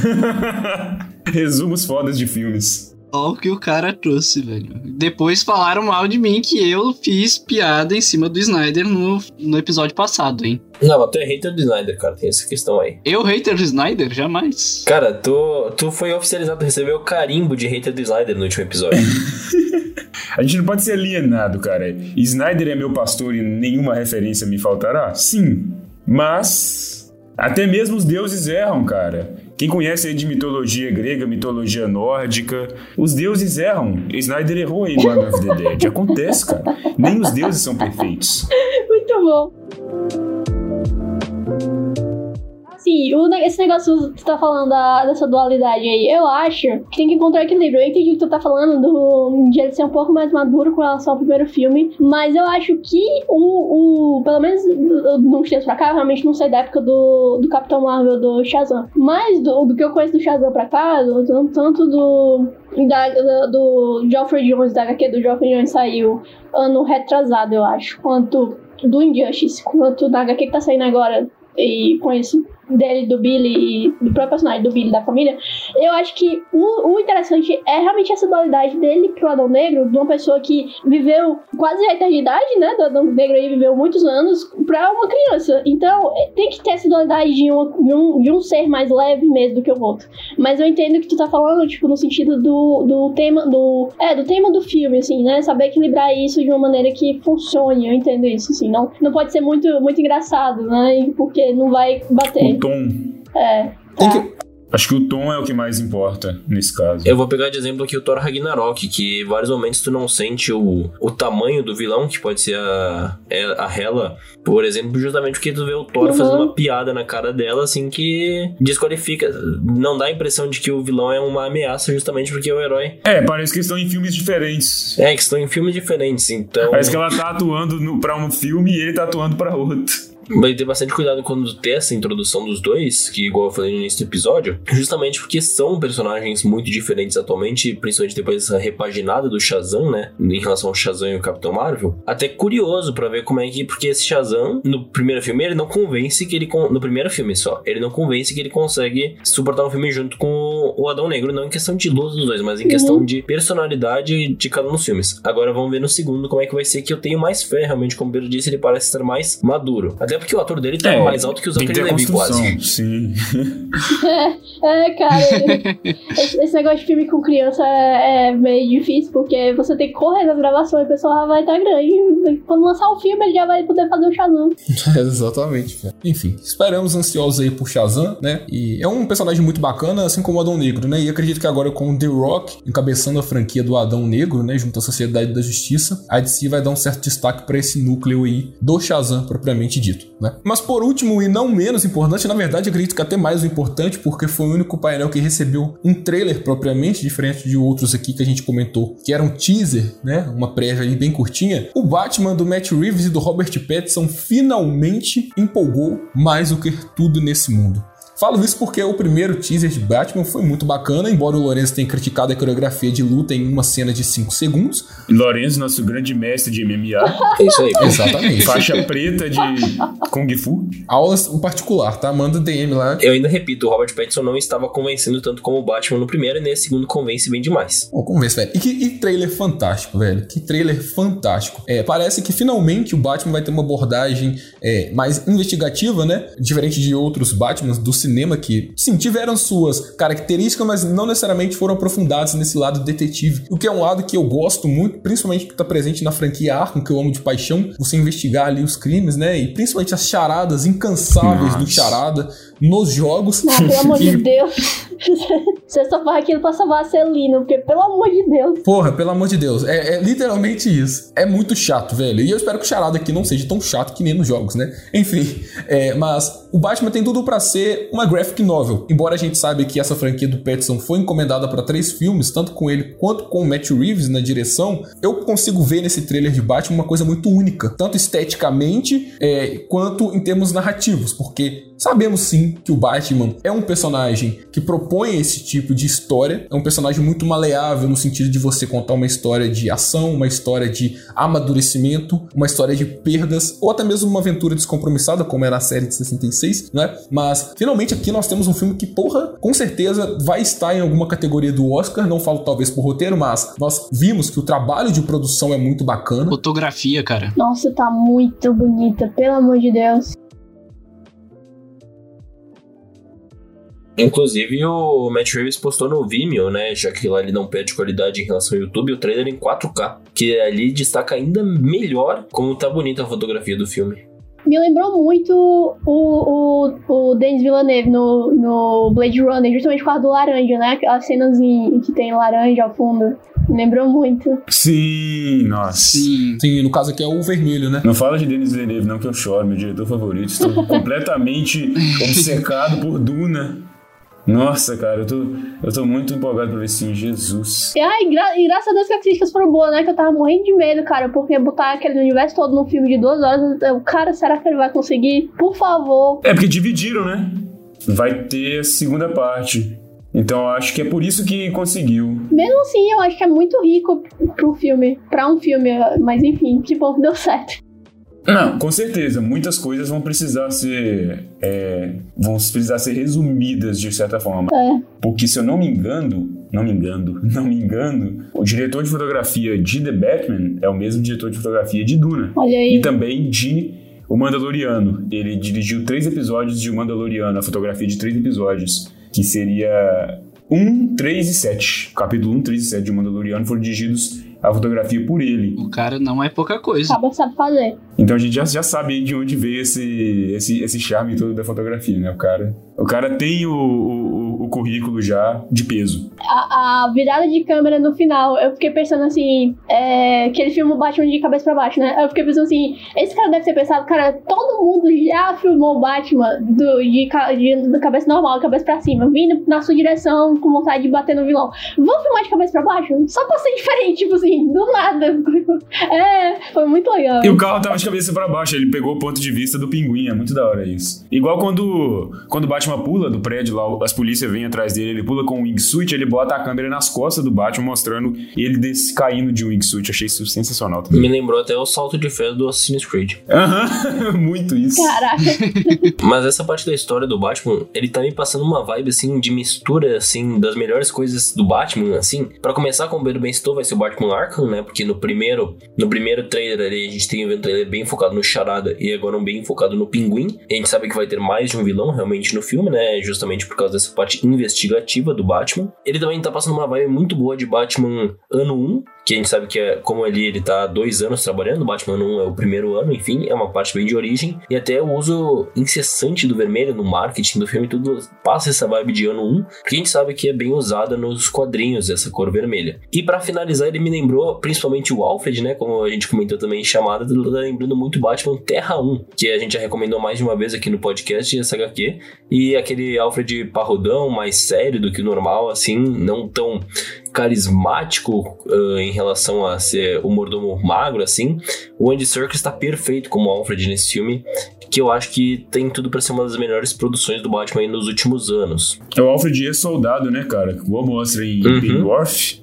Resumos fodas de filmes. Olha o que o cara trouxe, velho. Depois falaram mal de mim que eu fiz piada em cima do Snyder no, no episódio passado, hein? Não, mas tu é hater do Snyder, cara. Tem essa questão aí. Eu, hater do Snyder? Jamais. Cara, tu, tu foi oficializado, recebeu o carimbo de hater do Snyder no último episódio. A gente não pode ser alienado, cara. Snyder é meu pastor e nenhuma referência me faltará? Sim. Mas até mesmo os deuses erram, cara. Quem conhece aí de mitologia grega, mitologia nórdica, os deuses erram. Snyder errou aí no Army of the Dead. Acontece, cara. Nem os deuses são perfeitos. Muito bom. Assim, o esse negócio que tu tá falando da- dessa dualidade aí, eu acho que tem que encontrar equilíbrio. Eu entendi que tu tá falando do, de ele ser um pouco mais maduro com relação ao primeiro filme, mas eu acho que o, o pelo menos do- uns tempos pra cá, eu realmente não sei da época do, do Capitão Marvel, do Shazam, mas do, do que eu conheço do Shazam pra cá, do- tanto do, da, da- do Geoffrey Jones, da HQ do Geoffrey Jones saiu ano retrasado, eu acho, quanto do Injustice, quanto da HQ que tá saindo agora e com isso dele, do Billy do próprio personagem do Billy da família, eu acho que o, o interessante é realmente essa dualidade dele pro Adão Negro, de uma pessoa que viveu quase a eternidade, né, do Adão Negro aí viveu muitos anos, pra uma criança. Então, é, tem que ter essa dualidade de, uma- de um, de um ser mais leve mesmo do que o outro. Mas eu entendo que tu tá falando, tipo, no sentido do, do tema do. É, do tema do filme, assim, né? Saber equilibrar isso de uma maneira que funcione. Eu entendo isso, assim. Não, não pode ser muito, muito engraçado, né? Porque não vai bater. O tom. É. Tem Tá. que, Acho que o tom é o que mais importa nesse caso. Eu vou pegar de exemplo aqui o Thor Ragnarok, que em vários momentos tu não sente o, o tamanho do vilão, que pode ser a, é a Hela, por exemplo, justamente porque tu vê o Thor Uhum. fazendo uma piada na cara dela, assim, que desqualifica. Não dá a impressão de que o vilão é uma ameaça, justamente porque é o herói. É, parece que estão em filmes diferentes. É, que estão em filmes diferentes, então. Parece que ela tá atuando no, pra um filme e ele tá atuando pra outro. Vai ter bastante cuidado quando ter essa introdução dos dois, que igual eu falei no início do episódio, justamente porque são personagens muito diferentes atualmente, principalmente depois dessa repaginada do Shazam, né, em relação ao Shazam e o Capitão Marvel. Até curioso para ver como é que, porque esse Shazam, no primeiro filme, ele não convence que ele, no primeiro filme só, ele não convence que ele consegue suportar um filme junto com o Adão Negro, não em questão de luta dos dois, mas em questão de personalidade de cada um dos filmes. Agora vamos ver no segundo como é que vai ser, que eu tenho mais fé, realmente, como o Pedro disse, ele parece estar mais maduro. Até porque o ator dele tá É, mais alto que o Zachary Levi, quase. sim. É, cara, esse, esse negócio de filme com criança é, é meio difícil, porque você tem que correr nas gravações, o pessoal vai estar grande. Quando lançar o filme, ele já vai poder fazer o Shazam. Exatamente, cara. Enfim, esperamos ansiosos aí por Shazam, né? E é um personagem muito bacana, assim como o Adão Negro, né? E acredito que agora com o The Rock encabeçando a franquia do Adão Negro, né? Junto à Sociedade da Justiça, a DC vai dar um certo destaque para esse núcleo aí do Shazam propriamente dito, né? Mas por último e não menos importante, na verdade acredito que até mais importante, porque foi o único painel que recebeu um trailer propriamente, diferente de outros aqui que a gente comentou, que era um teaser, né? Uma prévia ali bem curtinha. O Batman do Matt Reeves e do Robert Pattinson finalmente empolgou mais do que tudo nesse mundo. Falo isso porque o primeiro teaser de Batman foi muito bacana, embora o Lourenço tenha criticado a coreografia de luta em uma cena de 5 segundos. Lourenço, nosso grande mestre de MMA, É isso aí. Exatamente. faixa preta de Kung Fu. Aulas em particular, tá? Manda DM lá. Eu ainda repito, o Robert Pattinson não estava convencendo tanto como o Batman no primeiro, e nesse segundo convence bem demais. Pô, convence, velho. E que e trailer fantástico, velho. Que trailer fantástico. É, parece que finalmente o Batman vai ter uma abordagem é, mais investigativa, né? Diferente de outros Batmans do cinema que, sim, tiveram suas características, mas não necessariamente foram aprofundados nesse lado detetive. O que é um lado que eu gosto muito, principalmente que tá presente na franquia Arkham, que eu amo de paixão. Você investigar ali os crimes, né? E principalmente as charadas incansáveis do Nossa. charada nos jogos. Ah, pelo amor de Deus. Você só faz aquilo pra salvar a Celina, porque pelo amor de Deus. Porra, pelo amor de Deus, é, é literalmente isso. É muito chato, velho. E eu espero que o Charada aqui não seja tão chato que nem nos jogos, né? Enfim, é, mas o Batman tem tudo pra ser uma graphic novel. Embora a gente saiba que essa franquia do Pattinson foi encomendada pra três filmes, tanto com ele quanto com o Matt Reeves na direção, eu consigo ver nesse trailer de Batman uma coisa muito única, tanto esteticamente é, quanto em termos narrativos, porque sabemos sim que o Batman é um personagem que propõe esse tipo de história, é um personagem muito maleável no sentido de você contar uma história de ação, uma história de amadurecimento, uma história de perdas, ou até mesmo uma aventura descompromissada, como era a série de 66, né? Mas finalmente aqui nós temos um filme que, porra, com certeza vai estar em alguma categoria do Oscar, não falo talvez por roteiro, mas nós vimos que o trabalho de produção é muito bacana. Fotografia, cara. Nossa, tá muito bonita, pelo amor de Deus. Inclusive, o Matt Reeves postou no Vimeo, né? Já que lá ele não perde qualidade em relação ao YouTube, o trailer em 4K. Que ali destaca ainda melhor como tá bonita a fotografia do filme. Me lembrou muito o, o, o Denis Villeneuve no, no Blade Runner, justamente por causa do laranja, né? Aquelas cenas em, em que tem laranja ao fundo. Me lembrou muito. Sim, nossa. Sim. Sim, no caso aqui é o vermelho, né? Não fala de Denis Villeneuve, não, que eu choro, meu diretor favorito. Estou completamente obcecado por Duna. Nossa, cara, eu tô, eu tô muito empolgado pra ver esse filme, Jesus. E, ai, gra e graças a Deus que as críticas foram boas, né? Que eu tava morrendo de medo, cara, porque botar aquele universo todo num filme de duas horas, eu, cara, será que ele vai conseguir? Por favor. É porque dividiram, né? Vai ter a segunda parte. Então eu acho que é por isso que conseguiu. Mesmo assim, eu acho que é muito rico pro filme, pra um filme, mas enfim, que bom que deu certo. Não, com certeza, muitas coisas vão precisar ser. é, vão precisar ser resumidas de certa forma. É. Porque se eu não me engano, não me engano, não me engano, o diretor de fotografia de The Batman é o mesmo diretor de fotografia de Duna. Olha E aí. também de O Mandaloriano. Ele dirigiu três episódios de O Mandaloriano, a fotografia de três episódios, que seria 1, 3 e 7. Capítulo 1, 3 e 7 de O Mandaloriano foram dirigidos a fotografia por ele. O cara não é pouca coisa. Acaba sabe fazer. Então a gente já, já sabe aí de onde veio esse, esse, esse charme todo da fotografia, né? O cara, o cara tem o, o, o currículo já de peso. A, a virada de câmera no final, eu fiquei pensando assim, é, que ele filma o Batman de cabeça pra baixo, né? Eu fiquei pensando assim, esse cara deve ter pensado, cara, todo mundo já filmou o Batman do, de, de, de cabeça normal, cabeça pra cima, vindo na sua direção com vontade de bater no vilão. Vamos filmar de cabeça pra baixo? Só pra ser diferente, tipo assim, do nada. É, foi muito legal. E o carro tava de cabeça pra baixo, ele pegou o ponto de vista do pinguim, é muito da hora isso. Igual quando, quando o Batman pula do prédio lá, as polícias vêm atrás dele, ele pula com um wingsuit, ele bota a câmera nas costas do Batman, mostrando ele desse, caindo de um wingsuit. Achei isso sensacional também. Me lembrou até o salto de fé do Assassin's Creed. Aham, muito isso. Caraca. Mas essa parte da história do Batman, ele tá me passando uma vibe, assim, de mistura, assim, das melhores coisas do Batman, assim. Pra começar, como o Pedro bem citou, vai ser o Batman Arkham, né? Porque no primeiro, no primeiro trailer ali, a gente tem um trailer bem focado no Charada e agora um bem focado no Pinguim. E a gente sabe que vai ter mais de um vilão, realmente, no filme, né? Justamente por causa dessa parte investigativa do Batman. Ele também tá passando uma vibe muito boa de Batman ano 1, que a gente sabe que é como ali ele tá dois anos trabalhando, Batman 1 é o primeiro ano, enfim, é uma parte bem de origem, e até o uso incessante do vermelho no marketing do filme, tudo passa essa vibe de ano 1, que a gente sabe que é bem usada nos quadrinhos, essa cor vermelha. E pra finalizar, ele me lembrou principalmente o Alfred, né, como a gente comentou também em chamada, tá lembrando muito Batman Terra 1, que a gente já recomendou mais de uma vez aqui no podcast, essa HQ, e aquele Alfred parrudão, mais sério do que o normal, assim, não tão carismático uh, em relação a ser o mordomo magro, assim, o Andy Serkis está perfeito como Alfred nesse filme, que eu acho que tem tudo para ser uma das melhores produções do Batman nos últimos anos. O Alfred é soldado, né, cara? O mostra em Uhum.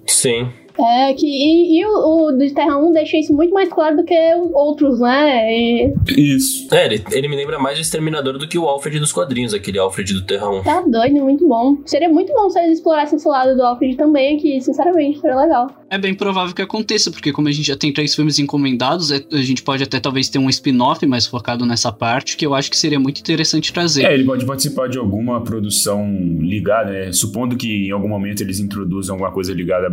Sim. É, que, e, e o, o de Terra 1 deixa isso muito mais claro do que os outros, né? E, Isso. É, ele, ele me lembra mais o Exterminador do que o Alfred dos quadrinhos, aquele Alfred do Terra 1. tá doido, muito bom. Seria muito bom se eles explorassem esse lado do Alfred também, que sinceramente seria legal. É bem provável que aconteça, porque como a gente já tem três filmes encomendados, é- a gente pode até talvez ter um spin-off mais focado nessa parte, que eu acho que seria muito interessante trazer. É, ele pode participar de alguma produção ligada, né? Supondo que em algum momento eles introduzam alguma coisa ligada à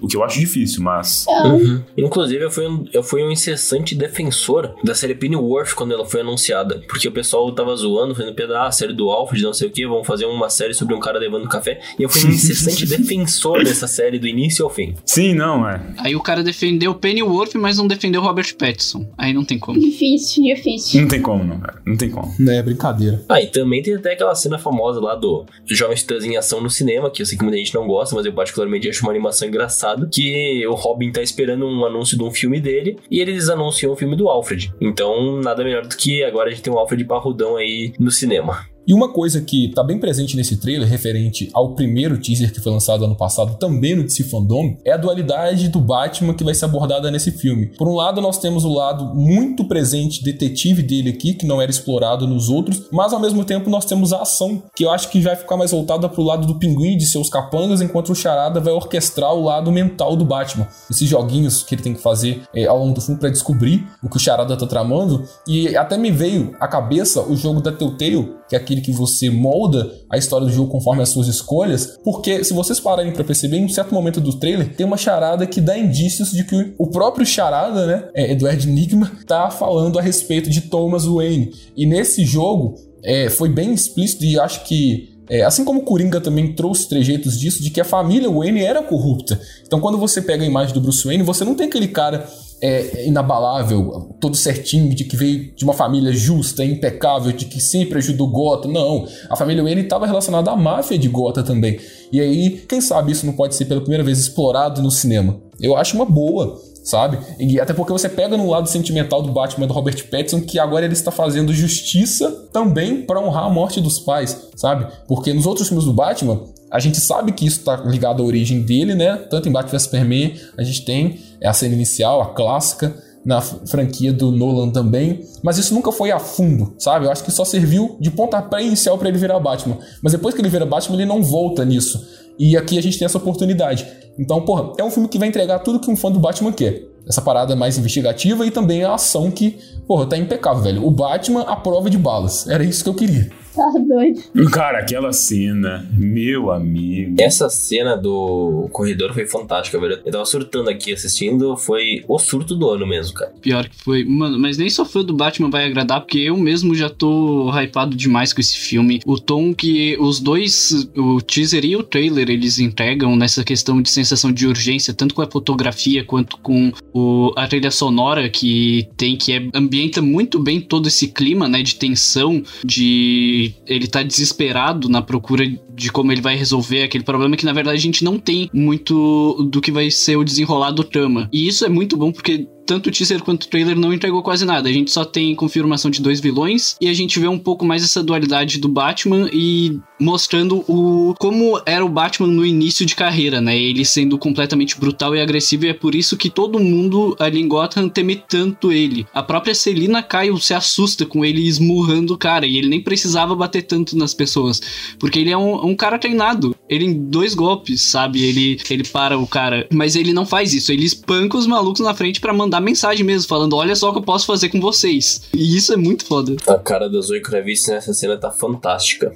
O que eu acho difícil, mas. Uhum. Inclusive, eu fui, um, eu fui um incessante defensor da série Pennyworth quando ela foi anunciada. Porque o pessoal tava zoando, falando, Pedro, ah, a série do Alfred, não sei o que, vão fazer uma série sobre um cara levando café. E eu fui um incessante defensor dessa série do início ao fim. Sim, não, é. Aí o cara defendeu Pennyworth, mas não defendeu Robert Pattinson. Aí não tem como. Difícil, difícil. Não tem como, não, cara. Não tem como. Não é brincadeira. Ah, e também tem até aquela cena famosa lá do, do Jovem Titãs em ação no cinema, que eu sei que muita gente não gosta, mas eu particularmente acho uma animação engraçada, que o Robin tá esperando um anúncio de um filme dele, e eles anunciam o filme do Alfred. Então, nada melhor do que agora a gente tem um Alfred parrudão aí no cinema. E uma coisa que tá bem presente nesse trailer, referente ao primeiro teaser que foi lançado ano passado, também no DC Fandom, é a dualidade do Batman que vai ser abordada nesse filme. Por um lado, nós temos o lado muito presente detetive dele aqui, que não era explorado nos outros, mas ao mesmo tempo nós temos a ação, que eu acho que vai ficar mais voltada pro lado do pinguim de seus capangas, enquanto o Charada vai orquestrar o lado mental do Batman. Esses joguinhos que ele tem que fazer é, ao longo do filme para descobrir o que o Charada tá tramando, e até me veio à cabeça o jogo da Telltale, que é aquele que você molda a história do jogo conforme as suas escolhas, porque se vocês pararem para perceber, em um certo momento do trailer, tem uma charada que dá indícios de que o próprio charada, né, é, Edward Enigma, tá falando a respeito de Thomas Wayne. E nesse jogo, é, foi bem explícito e acho que é, assim como Coringa também trouxe trejeitos disso, de que a família Wayne era corrupta. Então, quando você pega a imagem do Bruce Wayne, você não tem aquele cara é, inabalável, todo certinho, de que veio de uma família justa, impecável, de que sempre ajudou Gotham. Não, a família Wayne estava relacionada à máfia de Gotham também. E aí, quem sabe isso não pode ser pela primeira vez explorado no cinema? Eu acho uma boa sabe? E até porque você pega no lado sentimental do Batman do Robert Pattinson que agora ele está fazendo justiça também para honrar a morte dos pais, sabe? Porque nos outros filmes do Batman, a gente sabe que isso está ligado à origem dele, né? Tanto em Batman vs Superman, a gente tem a cena inicial, a clássica, na franquia do Nolan também, mas isso nunca foi a fundo, sabe? Eu acho que só serviu de pontapé inicial para ele virar Batman. Mas depois que ele vira Batman, ele não volta nisso. E aqui a gente tem essa oportunidade. Então, porra, é um filme que vai entregar tudo que um fã do Batman quer. Essa parada mais investigativa e também a ação que, porra, tá impecável, velho. O Batman à prova de balas. Era isso que eu queria. Tá doido. Cara, aquela cena, meu amigo. Essa cena do corredor foi fantástica, velho. Eu tava surtando aqui assistindo, foi o surto do ano mesmo, cara. Pior que foi. Mano, mas nem só fã do Batman vai agradar, porque eu mesmo já tô hypado demais com esse filme. O tom que os dois, o teaser e o trailer, eles entregam nessa questão de sensação de urgência, tanto com a fotografia quanto com o, a trilha sonora que tem, que é, ambienta muito bem todo esse clima, né, de tensão, de ele tá desesperado na procura de como ele vai resolver aquele problema que na verdade a gente não tem muito do que vai ser o desenrolar do trama. E isso é muito bom porque tanto o teaser quanto o trailer não entregou quase nada. A gente só tem confirmação de dois vilões e a gente vê um pouco mais essa dualidade do Batman e mostrando o como era o Batman no início de carreira, né? Ele sendo completamente brutal e agressivo e é por isso que todo mundo ali em Gotham teme tanto ele. A própria Selina Kyle se assusta com ele esmurrando o cara e ele nem precisava bater tanto nas pessoas, porque ele é um, um cara treinado. Ele em dois golpes, sabe? Ele ele para o cara, mas ele não faz isso. Ele espanca os malucos na frente para mandar mensagem mesmo, falando: Olha só o que eu posso fazer com vocês. E isso é muito foda. A cara da Zoe Kravitz nessa cena tá fantástica.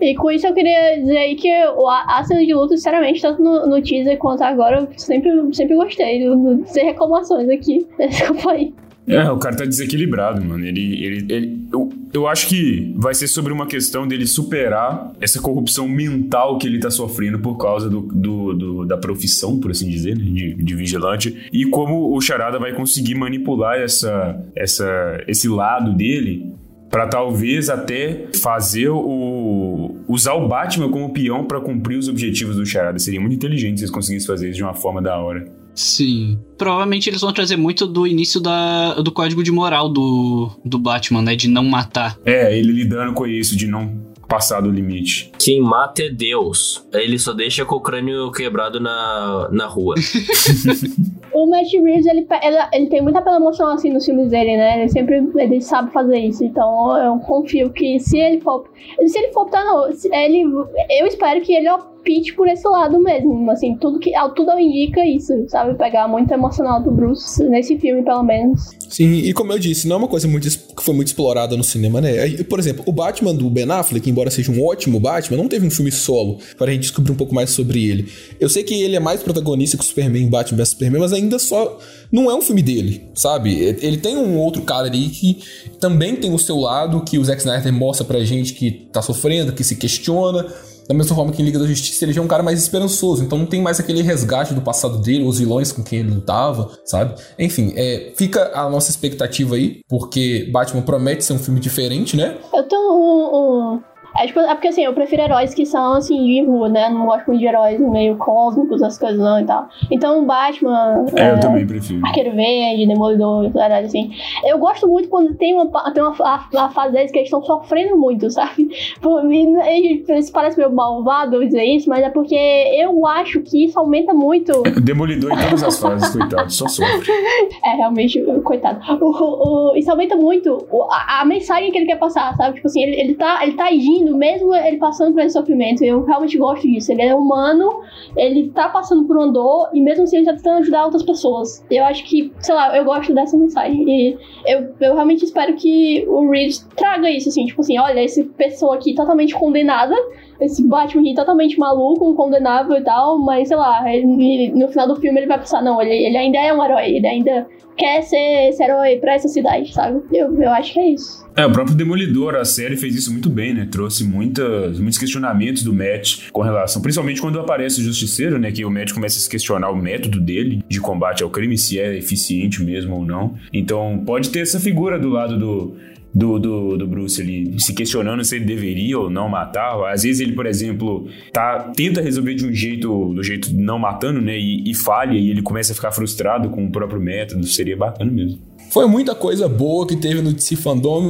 E com isso eu queria dizer aí que a, a cena de luta, sinceramente, tanto no, no teaser quanto agora, eu sempre, sempre gostei. Não- Sem reclamações aqui. Desculpa aí. É, o cara tá desequilibrado, mano. Ele, ele, ele eu, eu acho que vai ser sobre uma questão dele superar essa corrupção mental que ele tá sofrendo por causa do, do- do- da profissão, por assim dizer, né, de, de vigilante, e como o Charada vai conseguir manipular essa, essa, esse lado dele Pra talvez até fazer o. usar o Batman como peão pra cumprir os objetivos do Charada. Seria muito inteligente se eles conseguissem fazer isso de uma forma da hora. Sim. Provavelmente eles vão trazer muito do início da, do código de moral do, do Batman, né? De não matar. É, ele lidando com isso, de não passar do limite. Quem mata é Deus. Ele só deixa com o crânio quebrado na, na rua. O Matt Reeves, ele, ele, ele tem muita apelo emocional assim nos filmes dele, né? Ele sempre ele sabe fazer isso. Então eu confio que se ele for. Se ele for optar, não. se Ele, eu espero que ele opte por esse lado mesmo. Assim, tudo que tudo indica isso, sabe? Pegar muito emocional do Bruce nesse filme, pelo menos. Sim, e como eu disse, não é uma coisa muito, que foi muito explorada no cinema, né? Por exemplo, o Batman do Ben Affleck, embora seja um ótimo Batman, não teve um filme solo para a gente descobrir um pouco mais sobre ele. Eu sei que ele é mais protagonista que o Superman Batman vs Superman, mas ainda só não é um filme dele, sabe? Ele tem um outro cara ali que também tem o seu lado, que o Zack Snyder mostra pra gente que tá sofrendo, que se questiona. Da mesma forma que em Liga da Justiça ele já é um cara mais esperançoso, então não tem mais aquele resgate do passado dele, os vilões com quem ele lutava, sabe? Enfim, é, fica a nossa expectativa aí, porque Batman promete ser um filme diferente, né? Eu tenho um- é, tipo, é porque assim, eu prefiro heróis que são assim de rua, né? Não gosto muito de heróis meio cósmicos, as coisas não e tal. Então, Batman. É, eu também prefiro. Arqueiro Verde, Demolidor, verdade, assim. Eu gosto muito quando tem uma, tem uma, a, a fase deles que eles estão sofrendo muito, sabe? Por mim, e- isso parece meio malvado dizer isso, mas é porque eu acho que isso aumenta muito. Demolidor em todas as fases, coitado, só sofre. É, realmente, coitado. O, o- isso aumenta muito a, a mensagem que ele quer passar, sabe? Tipo assim, ele, ele, tá, ele tá agindo, mesmo ele passando por esse sofrimento. Eu realmente gosto disso. Ele é humano, ele tá passando por uma dor, e mesmo assim ele tá tentando ajudar outras pessoas. Eu acho que, sei lá, eu gosto dessa mensagem. E eu, eu realmente espero que o Reeves traga isso, assim, tipo assim, olha, essa pessoa aqui totalmente condenada. Esse Batman aqui totalmente maluco, condenável e tal, mas sei lá, ele- no final do filme ele vai pensar, não, ele, ele ainda é um herói, ele ainda quer ser esse herói pra essa cidade, sabe? Eu, eu acho que é isso. É, o próprio Demolidor, a série fez isso muito bem, né? Trouxe muitas, muitos questionamentos do Matt com relação, principalmente quando aparece o Justiceiro, né? Que o Matt começa a se questionar o método dele de combate ao crime, se é eficiente mesmo ou não. Então, pode ter essa figura do lado do, do, do, do Bruce ali, se questionando se ele deveria ou não matar. Às vezes ele, por exemplo, tá, tenta resolver de um jeito, do jeito não matando, né? E, e falha, e ele começa a ficar frustrado com o próprio método. Seria bacana mesmo. Foi muita coisa boa que teve no DC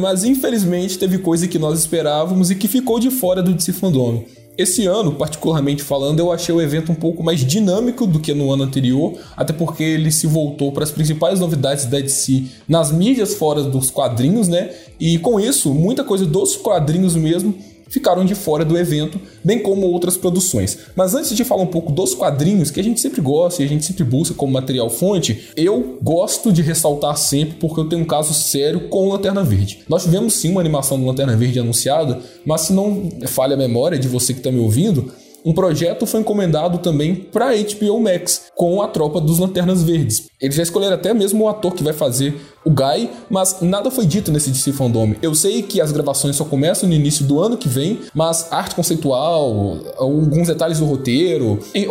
mas infelizmente teve coisa que nós esperávamos e que ficou de fora do DC. Esse ano, particularmente falando, eu achei o evento um pouco mais dinâmico do que no ano anterior, até porque ele se voltou para as principais novidades da DC nas mídias fora dos quadrinhos, né? E com isso, muita coisa dos quadrinhos mesmo ficaram de fora do evento, bem como outras produções. Mas antes de falar um pouco dos quadrinhos, que a gente sempre gosta e a gente sempre busca como material fonte, eu gosto de ressaltar sempre porque eu tenho um caso sério com Lanterna Verde. Nós tivemos sim uma animação do Lanterna Verde anunciada, mas se não falha a memória de você que está me ouvindo, um projeto foi encomendado também para HBO Max, com a tropa dos Lanternas Verdes. Eles já escolheram até mesmo o ator que vai fazer o Guy, mas nada foi dito nesse DC Fandom. Eu sei que as gravações só começam no início do ano que vem, mas arte conceitual, alguns detalhes do roteiro, e,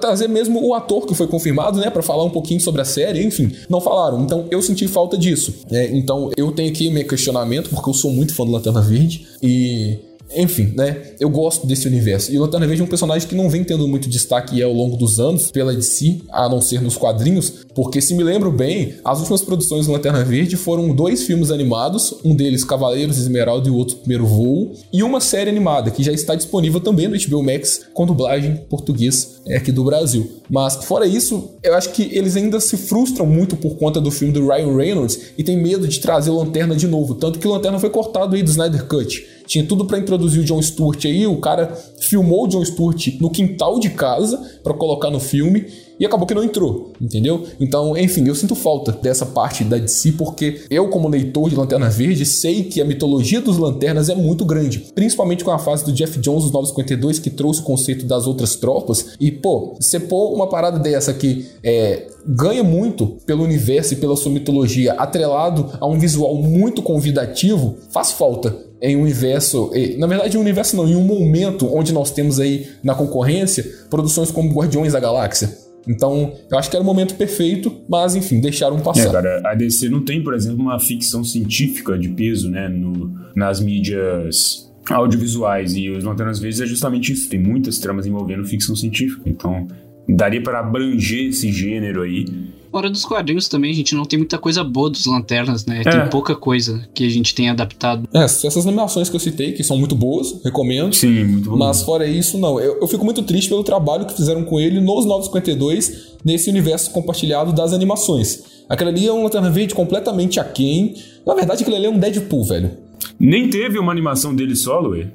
trazer mesmo o ator que foi confirmado, né, para falar um pouquinho sobre a série, enfim, não falaram. Então eu senti falta disso. É, então eu tenho aqui meu questionamento, porque eu sou muito fã do Lanterna Verde, e enfim, né? Eu gosto desse universo. E o Lanterna Verde é um personagem que não vem tendo muito destaque ao longo dos anos pela DC, a não ser nos quadrinhos, porque se me lembro bem, as últimas produções do Lanterna Verde foram dois filmes animados, um deles Cavaleiros Esmeralda e o outro Primeiro Voo, e uma série animada que já está disponível também no HBO Max com dublagem português aqui do Brasil. Mas fora isso, eu acho que eles ainda se frustram muito por conta do filme do Ryan Reynolds e tem medo de trazer Lanterna de novo, tanto que o Lanterna foi cortado aí do Snyder Cut. Tinha tudo para introduzir o John Stewart aí, o cara filmou o John Stewart no quintal de casa para colocar no filme e acabou que não entrou, entendeu? Então, enfim, eu sinto falta dessa parte da DC porque eu, como leitor de Lanterna Verde, sei que a mitologia dos Lanternas é muito grande, principalmente com a fase do Jeff Jones, os 952, que trouxe o conceito das outras tropas. E, pô, você pôr uma parada dessa que é, ganha muito pelo universo e pela sua mitologia, atrelado a um visual muito convidativo, faz falta em um universo, na verdade um universo não, em um momento onde nós temos aí na concorrência produções como Guardiões da Galáxia. Então, eu acho que era o momento perfeito, mas enfim, deixaram passar. É, cara, a DC não tem, por exemplo, uma ficção científica de peso, né, no, nas mídias audiovisuais e os Lanternas Verdes é justamente isso, tem muitas tramas envolvendo ficção científica. Então, daria para abranger esse gênero aí Fora dos quadrinhos também, a gente não tem muita coisa boa dos Lanternas, né? É. Tem pouca coisa que a gente tem adaptado. É, essas animações que eu citei, que são muito boas, recomendo. Sim, muito bom. Mas fora isso, não. Eu, eu fico muito triste pelo trabalho que fizeram com ele nos 952, nesse universo compartilhado das animações. Aquela ali é um Lanterna Verde completamente aquém. Na verdade, aquele ali é um Deadpool, velho. Nem teve uma animação dele solo, ué?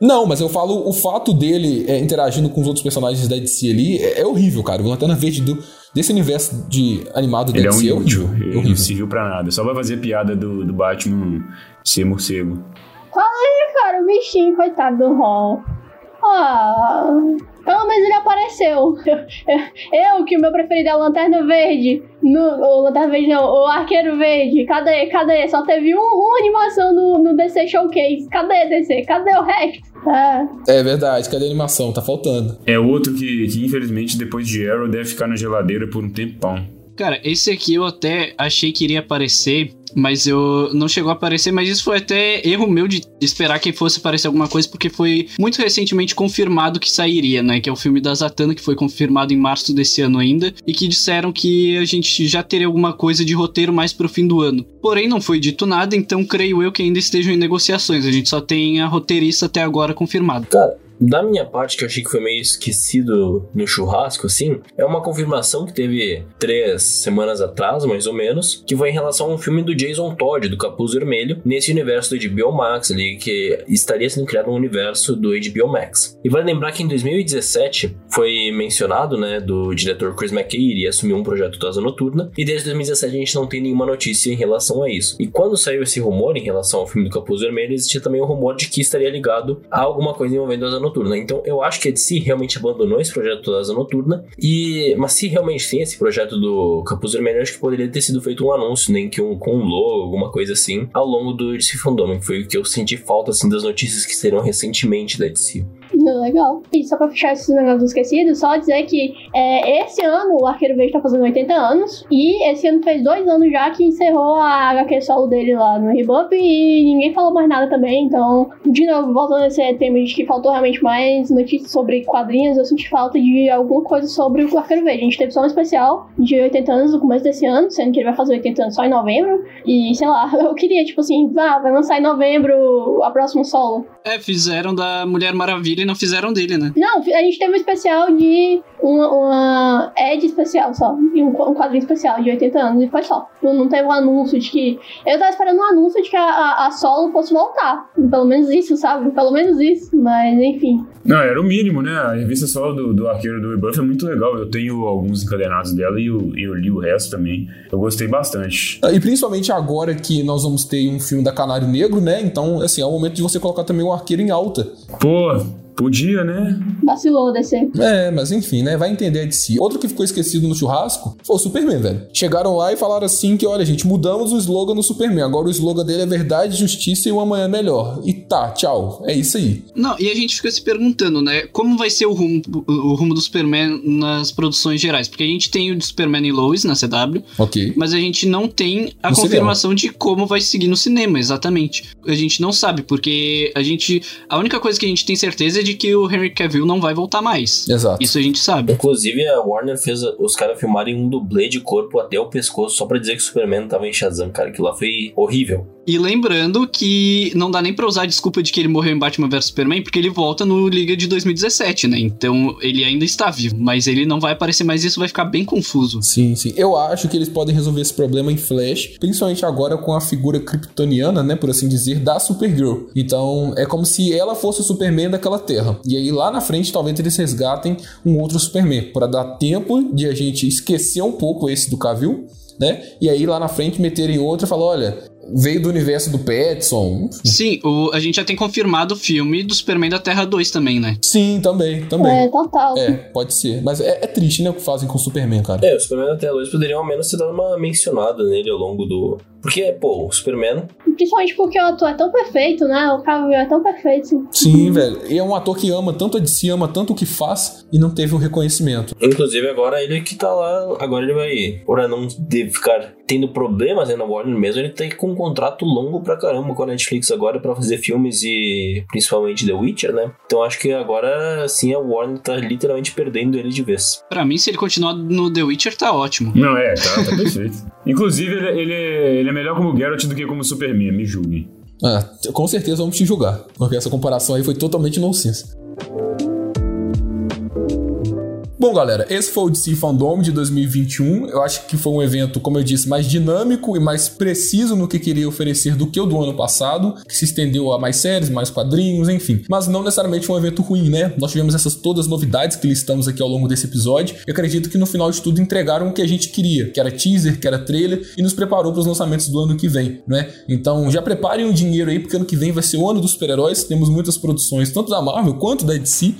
Não, mas eu falo, o fato dele é, interagindo com os outros personagens da DC ali é, é horrível, cara. O Lanterna Verde do, desse universo de animado da DC é, um é horrível. Ele não serviu pra nada. Só vai fazer piada do, do Batman ser morcego. Aí, cara, o bichinho, coitado do Ron. Ah, pelo menos ele apareceu. Eu, que o meu preferido é o Lanterna Verde. No, o Lanterna Verde não, o Arqueiro Verde. Cadê? Cadê? Só teve um, uma animação no, no DC Showcase. Cadê DC? Cadê o resto? É. é verdade, cadê a animação? Tá faltando. É outro que, que infelizmente depois de Arrow deve ficar na geladeira por um tempão. Cara, esse aqui eu até achei que iria aparecer mas eu não chegou a aparecer, mas isso foi até erro meu de esperar que fosse aparecer alguma coisa, porque foi muito recentemente confirmado que sairia, né? Que é o filme da Zatanna, que foi confirmado em março desse ano ainda, e que disseram que a gente já teria alguma coisa de roteiro mais pro fim do ano. Porém, não foi dito nada, então creio eu que ainda estejam em negociações. A gente só tem a roteirista até agora confirmado. Cara, da minha parte, que eu achei que foi meio esquecido no churrasco, assim, é uma confirmação que teve três semanas atrás, mais ou menos, que foi em relação a um filme do Jason Todd, do Capuz Vermelho, nesse universo do HBO Max ali, que estaria sendo criado um universo do HBO Max. E vale lembrar que em 2017 foi mencionado, né, do diretor Chris McKay iria assumir um projeto do Asa Noturna, e desde 2017 a gente não tem nenhuma notícia em relação a isso. E quando saiu esse rumor em relação ao filme do Capuz Vermelho, existia também o rumor de que estaria ligado a alguma coisa envolvendo a Asa Noturna. Então eu acho que a DC realmente abandonou esse projeto da Asa Noturna. E, mas se realmente tem esse projeto do Capuz Vermelho, acho que poderia ter sido feito um anúncio, nem que um com um logo, alguma coisa assim, ao longo do DC Fandom, foi o que eu senti falta assim das notícias que saíram recentemente da DC. Legal. E só pra fechar esses negócios esquecidos, só dizer que é, esse ano o Arqueiro Verde tá fazendo 80 anos. E esse ano fez dois anos já que encerrou a HQ solo dele lá no Rebuff. E ninguém falou mais nada também. Então, de novo, voltando a esse tema de que faltou realmente mais notícias sobre quadrinhos, eu senti falta de alguma coisa sobre o Arqueiro Verde. A gente teve só um especial de 80 anos no começo desse ano, sendo que ele vai fazer 80 anos só em novembro. E sei lá, eu queria, tipo assim, ah, vai lançar em novembro a próxima solo. É, fizeram da Mulher Maravilha e não fizeram dele, né? Não, a gente teve um especial de uma, uma Ed especial só. E um, um quadrinho especial de 80 anos e foi só. Não, não teve um anúncio de que. Eu tava esperando um anúncio de que a, a, a solo fosse voltar. Pelo menos isso, sabe? Pelo menos isso. Mas enfim. Não, era o mínimo, né? A revista solo do, do Arqueiro do Rebuff é muito legal. Eu tenho alguns encadenados dela e eu, eu li o resto também. Eu gostei bastante. E principalmente agora que nós vamos ter um filme da Canário Negro, né? Então, assim, é o momento de você colocar também o arqueiro em alta. Pô, Podia, né? Vacilou descer. É, mas enfim, né? Vai entender de si. Outro que ficou esquecido no churrasco foi o Superman, velho. Chegaram lá e falaram assim que, olha, gente, mudamos o slogan no Superman. Agora o slogan dele é verdade, justiça e um amanhã melhor. E tá, tchau. É isso aí. Não, e a gente fica se perguntando, né? Como vai ser o rumo, o rumo do Superman nas produções gerais? Porque a gente tem o de Superman e Lois na CW. Ok. Mas a gente não tem a No confirmação de como vai seguir no cinema, exatamente. A gente não sabe, porque a gente. A única coisa que a gente tem certeza é de que o Henry Cavill não vai voltar mais. Exato. Isso a gente sabe. Inclusive, a Warner fez os caras filmarem um dublê de corpo até o pescoço só pra dizer que o Superman tava em Shazam, cara. Aquilo lá foi horrível. E lembrando que não dá nem pra usar a desculpa de que ele morreu em Batman vs Superman, porque ele volta no Liga de 2017, né? Então ele ainda está vivo, mas ele não vai aparecer mais, isso vai ficar bem confuso. Sim, sim. Eu acho que eles podem resolver esse problema em Flash, principalmente agora com a figura kryptoniana, né, por assim dizer, da Supergirl. Então, é como se ela fosse o Superman daquela terra. E aí lá na frente, talvez eles resgatem um outro Superman, para dar tempo de a gente esquecer um pouco esse do Cavill, né? E aí lá na frente meterem outro e falar, olha, veio do universo do Petson. Sim, o- a gente já tem confirmado o filme do Superman da Terra 2 também, né? Sim, também, também. É, total. É, pode ser. Mas é, é triste, né, o que fazem com o Superman, cara. É, o Superman até hoje poderiam ao menos ter dado uma mencionada nele ao longo do. Porque, pô, o Superman. Principalmente porque o ator é tão perfeito, né? O Cavill é tão perfeito. Sim, velho. E é um ator que ama tanto a DC, ama tanto o que faz e não teve o reconhecimento. Inclusive, agora ele que tá lá. Agora ele vai. Pra não ficar tendo problemas né, na Warner mesmo, ele tem com um contrato longo pra caramba com a Netflix agora pra fazer filmes e principalmente The Witcher, né? Então acho que agora sim a Warner tá literalmente perdendo ele de vez. Pra mim, se ele continuar no The Witcher, tá ótimo. Não, é, tá, tá perfeito. Inclusive, ele, ele, ele é melhor como Geralt do que como Superman, me julguem. Ah, com certeza vamos te julgar, porque essa comparação aí foi totalmente nonsense. Bom, galera, esse foi o DC Fandom de 2021. Eu acho que foi um evento, como eu disse, mais dinâmico e mais preciso no que queria oferecer do que o do ano passado, que se estendeu a mais séries, mais quadrinhos, enfim. Mas não necessariamente um evento ruim, né? Nós tivemos essas todas as novidades que listamos aqui ao longo desse episódio. Eu acredito que no final de tudo entregaram o que a gente queria, que era teaser, que era trailer e nos preparou para os lançamentos do ano que vem, né? Então já preparem o dinheiro aí, porque ano que vem vai ser o ano dos super-heróis. Temos muitas produções, tanto da Marvel quanto da DC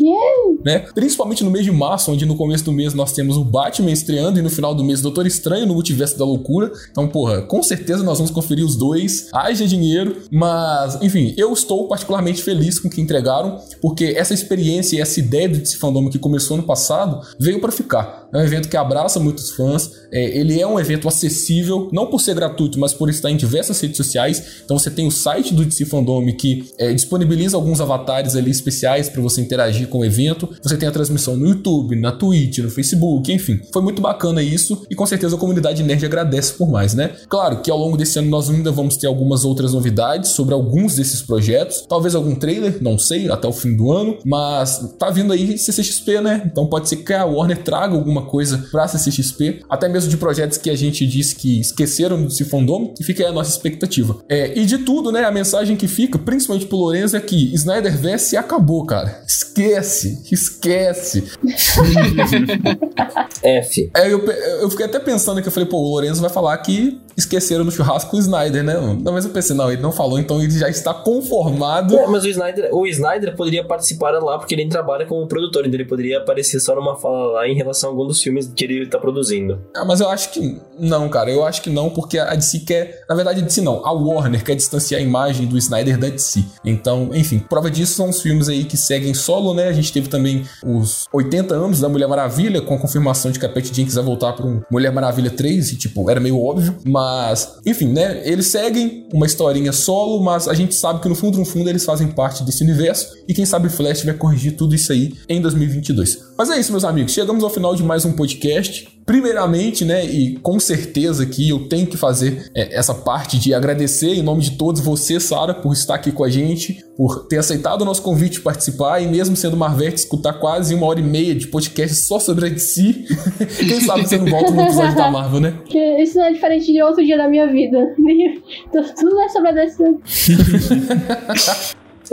né? Principalmente no mês de março, onde no começo do mês nós temos o Batman estreando e no final do mês Doutor Estranho no Multiverso da Loucura. Então, porra, com certeza nós vamos conferir os dois. Haja dinheiro, mas, enfim, eu estou particularmente feliz com o que entregaram, porque essa experiência e essa ideia DC Fandom que começou no passado veio para ficar. É um evento que abraça muitos fãs, é, ele é um evento acessível, não por ser gratuito, mas por estar em diversas redes sociais. Então você tem o site do DC Fandom que é, disponibiliza alguns avatares ali especiais para você interagir com o evento. Você tem a transmissão no YouTube, na Twitch, no Facebook, enfim. Foi muito bacana isso e com certeza a comunidade nerd agradece por mais, né? Claro que ao longo desse ano nós ainda vamos ter algumas outras novidades sobre alguns desses projetos, talvez algum trailer, não sei, até o fim do ano, mas tá vindo aí CCXP, né? Então pode ser que a Warner traga alguma coisa pra CCXP, até mesmo de projetos que a gente disse que esqueceram desse fandom, e fica aí a nossa expectativa. É, e de tudo, né, a mensagem que fica, principalmente pro Lorenzo, é que Snyderverse acabou, cara. Esquece, esquece. F. É, eu, eu fiquei até pensando que eu falei, pô, o Lorenzo vai falar que esqueceram no churrasco o Snyder, né? Não, mas eu pensei, não, ele não falou, então ele já está conformado. É, mas o Snyder, o Snyder poderia participar lá porque ele trabalha como produtor, então ele poderia aparecer só numa fala lá em relação a algum dos filmes que ele tá produzindo. Ah, mas eu acho que não, cara. Eu acho que não, porque a DC quer. Na verdade, a DC não. A Warner quer distanciar a imagem do Snyder da DC. Então, enfim, prova disso são os filmes aí que seguem solo, né? A gente teve também os 80 anos da Mulher Maravilha, com a confirmação de que a Patty Jenkins vai voltar para um Mulher Maravilha 3, e tipo, era meio óbvio. Mas, enfim, né? Eles seguem uma historinha solo, mas a gente sabe que no fundo, no fundo, eles fazem parte desse universo. E quem sabe Flash vai corrigir tudo isso aí em 2022. Mas é isso, meus amigos. Chegamos ao final de mais um podcast. Primeiramente, né, e com certeza que eu tenho que fazer é, essa parte de agradecer em nome de todos você, Sara, por estar aqui com a gente, por ter aceitado o nosso convite de participar e mesmo sendo Marvete, escutar quase uma hora e meia de podcast só sobre a DC. Quem sabe você não volta no episódio da Marvel, né? Isso não é diferente de outro dia da minha vida. Tudo é sobre a DC.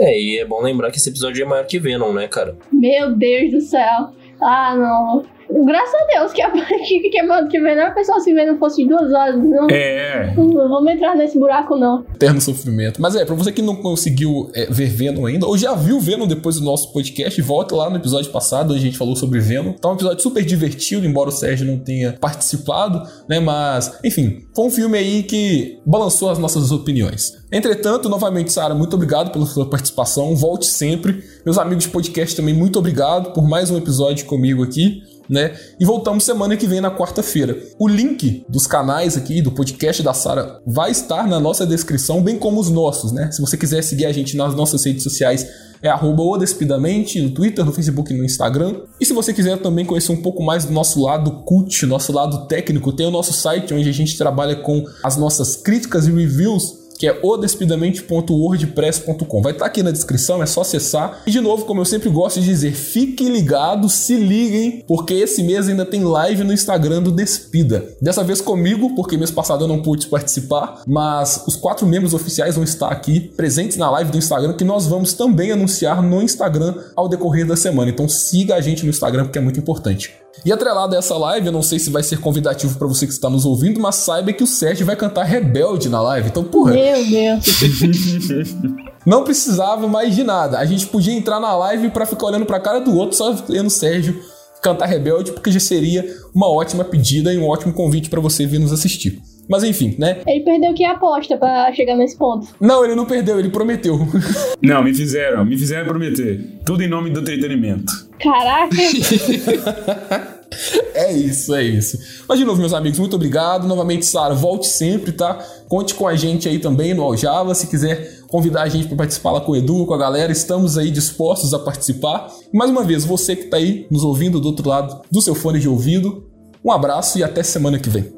é, e é bom lembrar que esse episódio é maior que Venom, né, cara? Meu Deus do céu. Ah, não. Graças a Deus que a que, que, é que menor pessoa se vê não fosse de duas horas. Não, é. Não, não vamos entrar nesse buraco, não. Eterno sofrimento. Mas é, pra você que não conseguiu é, ver Venom ainda, ou já viu Venom depois do nosso podcast, volta lá no episódio passado, onde a gente falou sobre Venom. Tá um episódio super divertido, embora o Sérgio não tenha participado, né? Mas, enfim, foi um filme aí que balançou as nossas opiniões. Entretanto, novamente, Sara, muito obrigado pela sua participação. Volte sempre. Meus amigos de podcast também, muito obrigado por mais um episódio comigo aqui né? E voltamos semana que vem na quarta-feira. O link dos canais aqui do podcast da Sara vai estar na nossa descrição, bem como os nossos, né? Se você quiser seguir a gente nas nossas redes sociais, é arroba Despidamente, no Twitter, no Facebook e no Instagram. E se você quiser também conhecer um pouco mais do nosso lado cult, nosso lado técnico, tem o nosso site onde a gente trabalha com as nossas críticas e reviews que é odespidamente.wordpress.com. Vai estar tá aqui na descrição, é só acessar. E de novo, como eu sempre gosto de dizer, fiquem ligados, se liguem, porque esse mês ainda tem live no Instagram do Despida. Dessa vez comigo, porque mês passado eu não pude participar, mas os quatro membros oficiais vão estar aqui presentes na live do Instagram, que nós vamos também anunciar no Instagram ao decorrer da semana. Então siga a gente no Instagram, porque é muito importante. E atrelado a essa live, eu não sei se vai ser convidativo para você que está nos ouvindo, mas saiba que o Sérgio vai cantar Rebelde na live. Então, porra. Meu Deus. não precisava mais de nada. A gente podia entrar na live para ficar olhando para a cara do outro, só vendo o Sérgio cantar Rebelde, porque já seria uma ótima pedida e um ótimo convite para você vir nos assistir. Mas enfim, né? Ele perdeu que a aposta para chegar nesse ponto. Não, ele não perdeu, ele prometeu. Não, me fizeram, me fizeram prometer. Tudo em nome do entretenimento. Caraca! É isso, é isso. Mas de novo, meus amigos, muito obrigado. Novamente, Sara, volte sempre, tá? Conte com a gente aí também no Aljava. Se quiser convidar a gente para participar lá com o Edu, com a galera, estamos aí dispostos a participar. Mais uma vez, você que tá aí nos ouvindo do outro lado do seu fone de ouvido, um abraço e até semana que vem.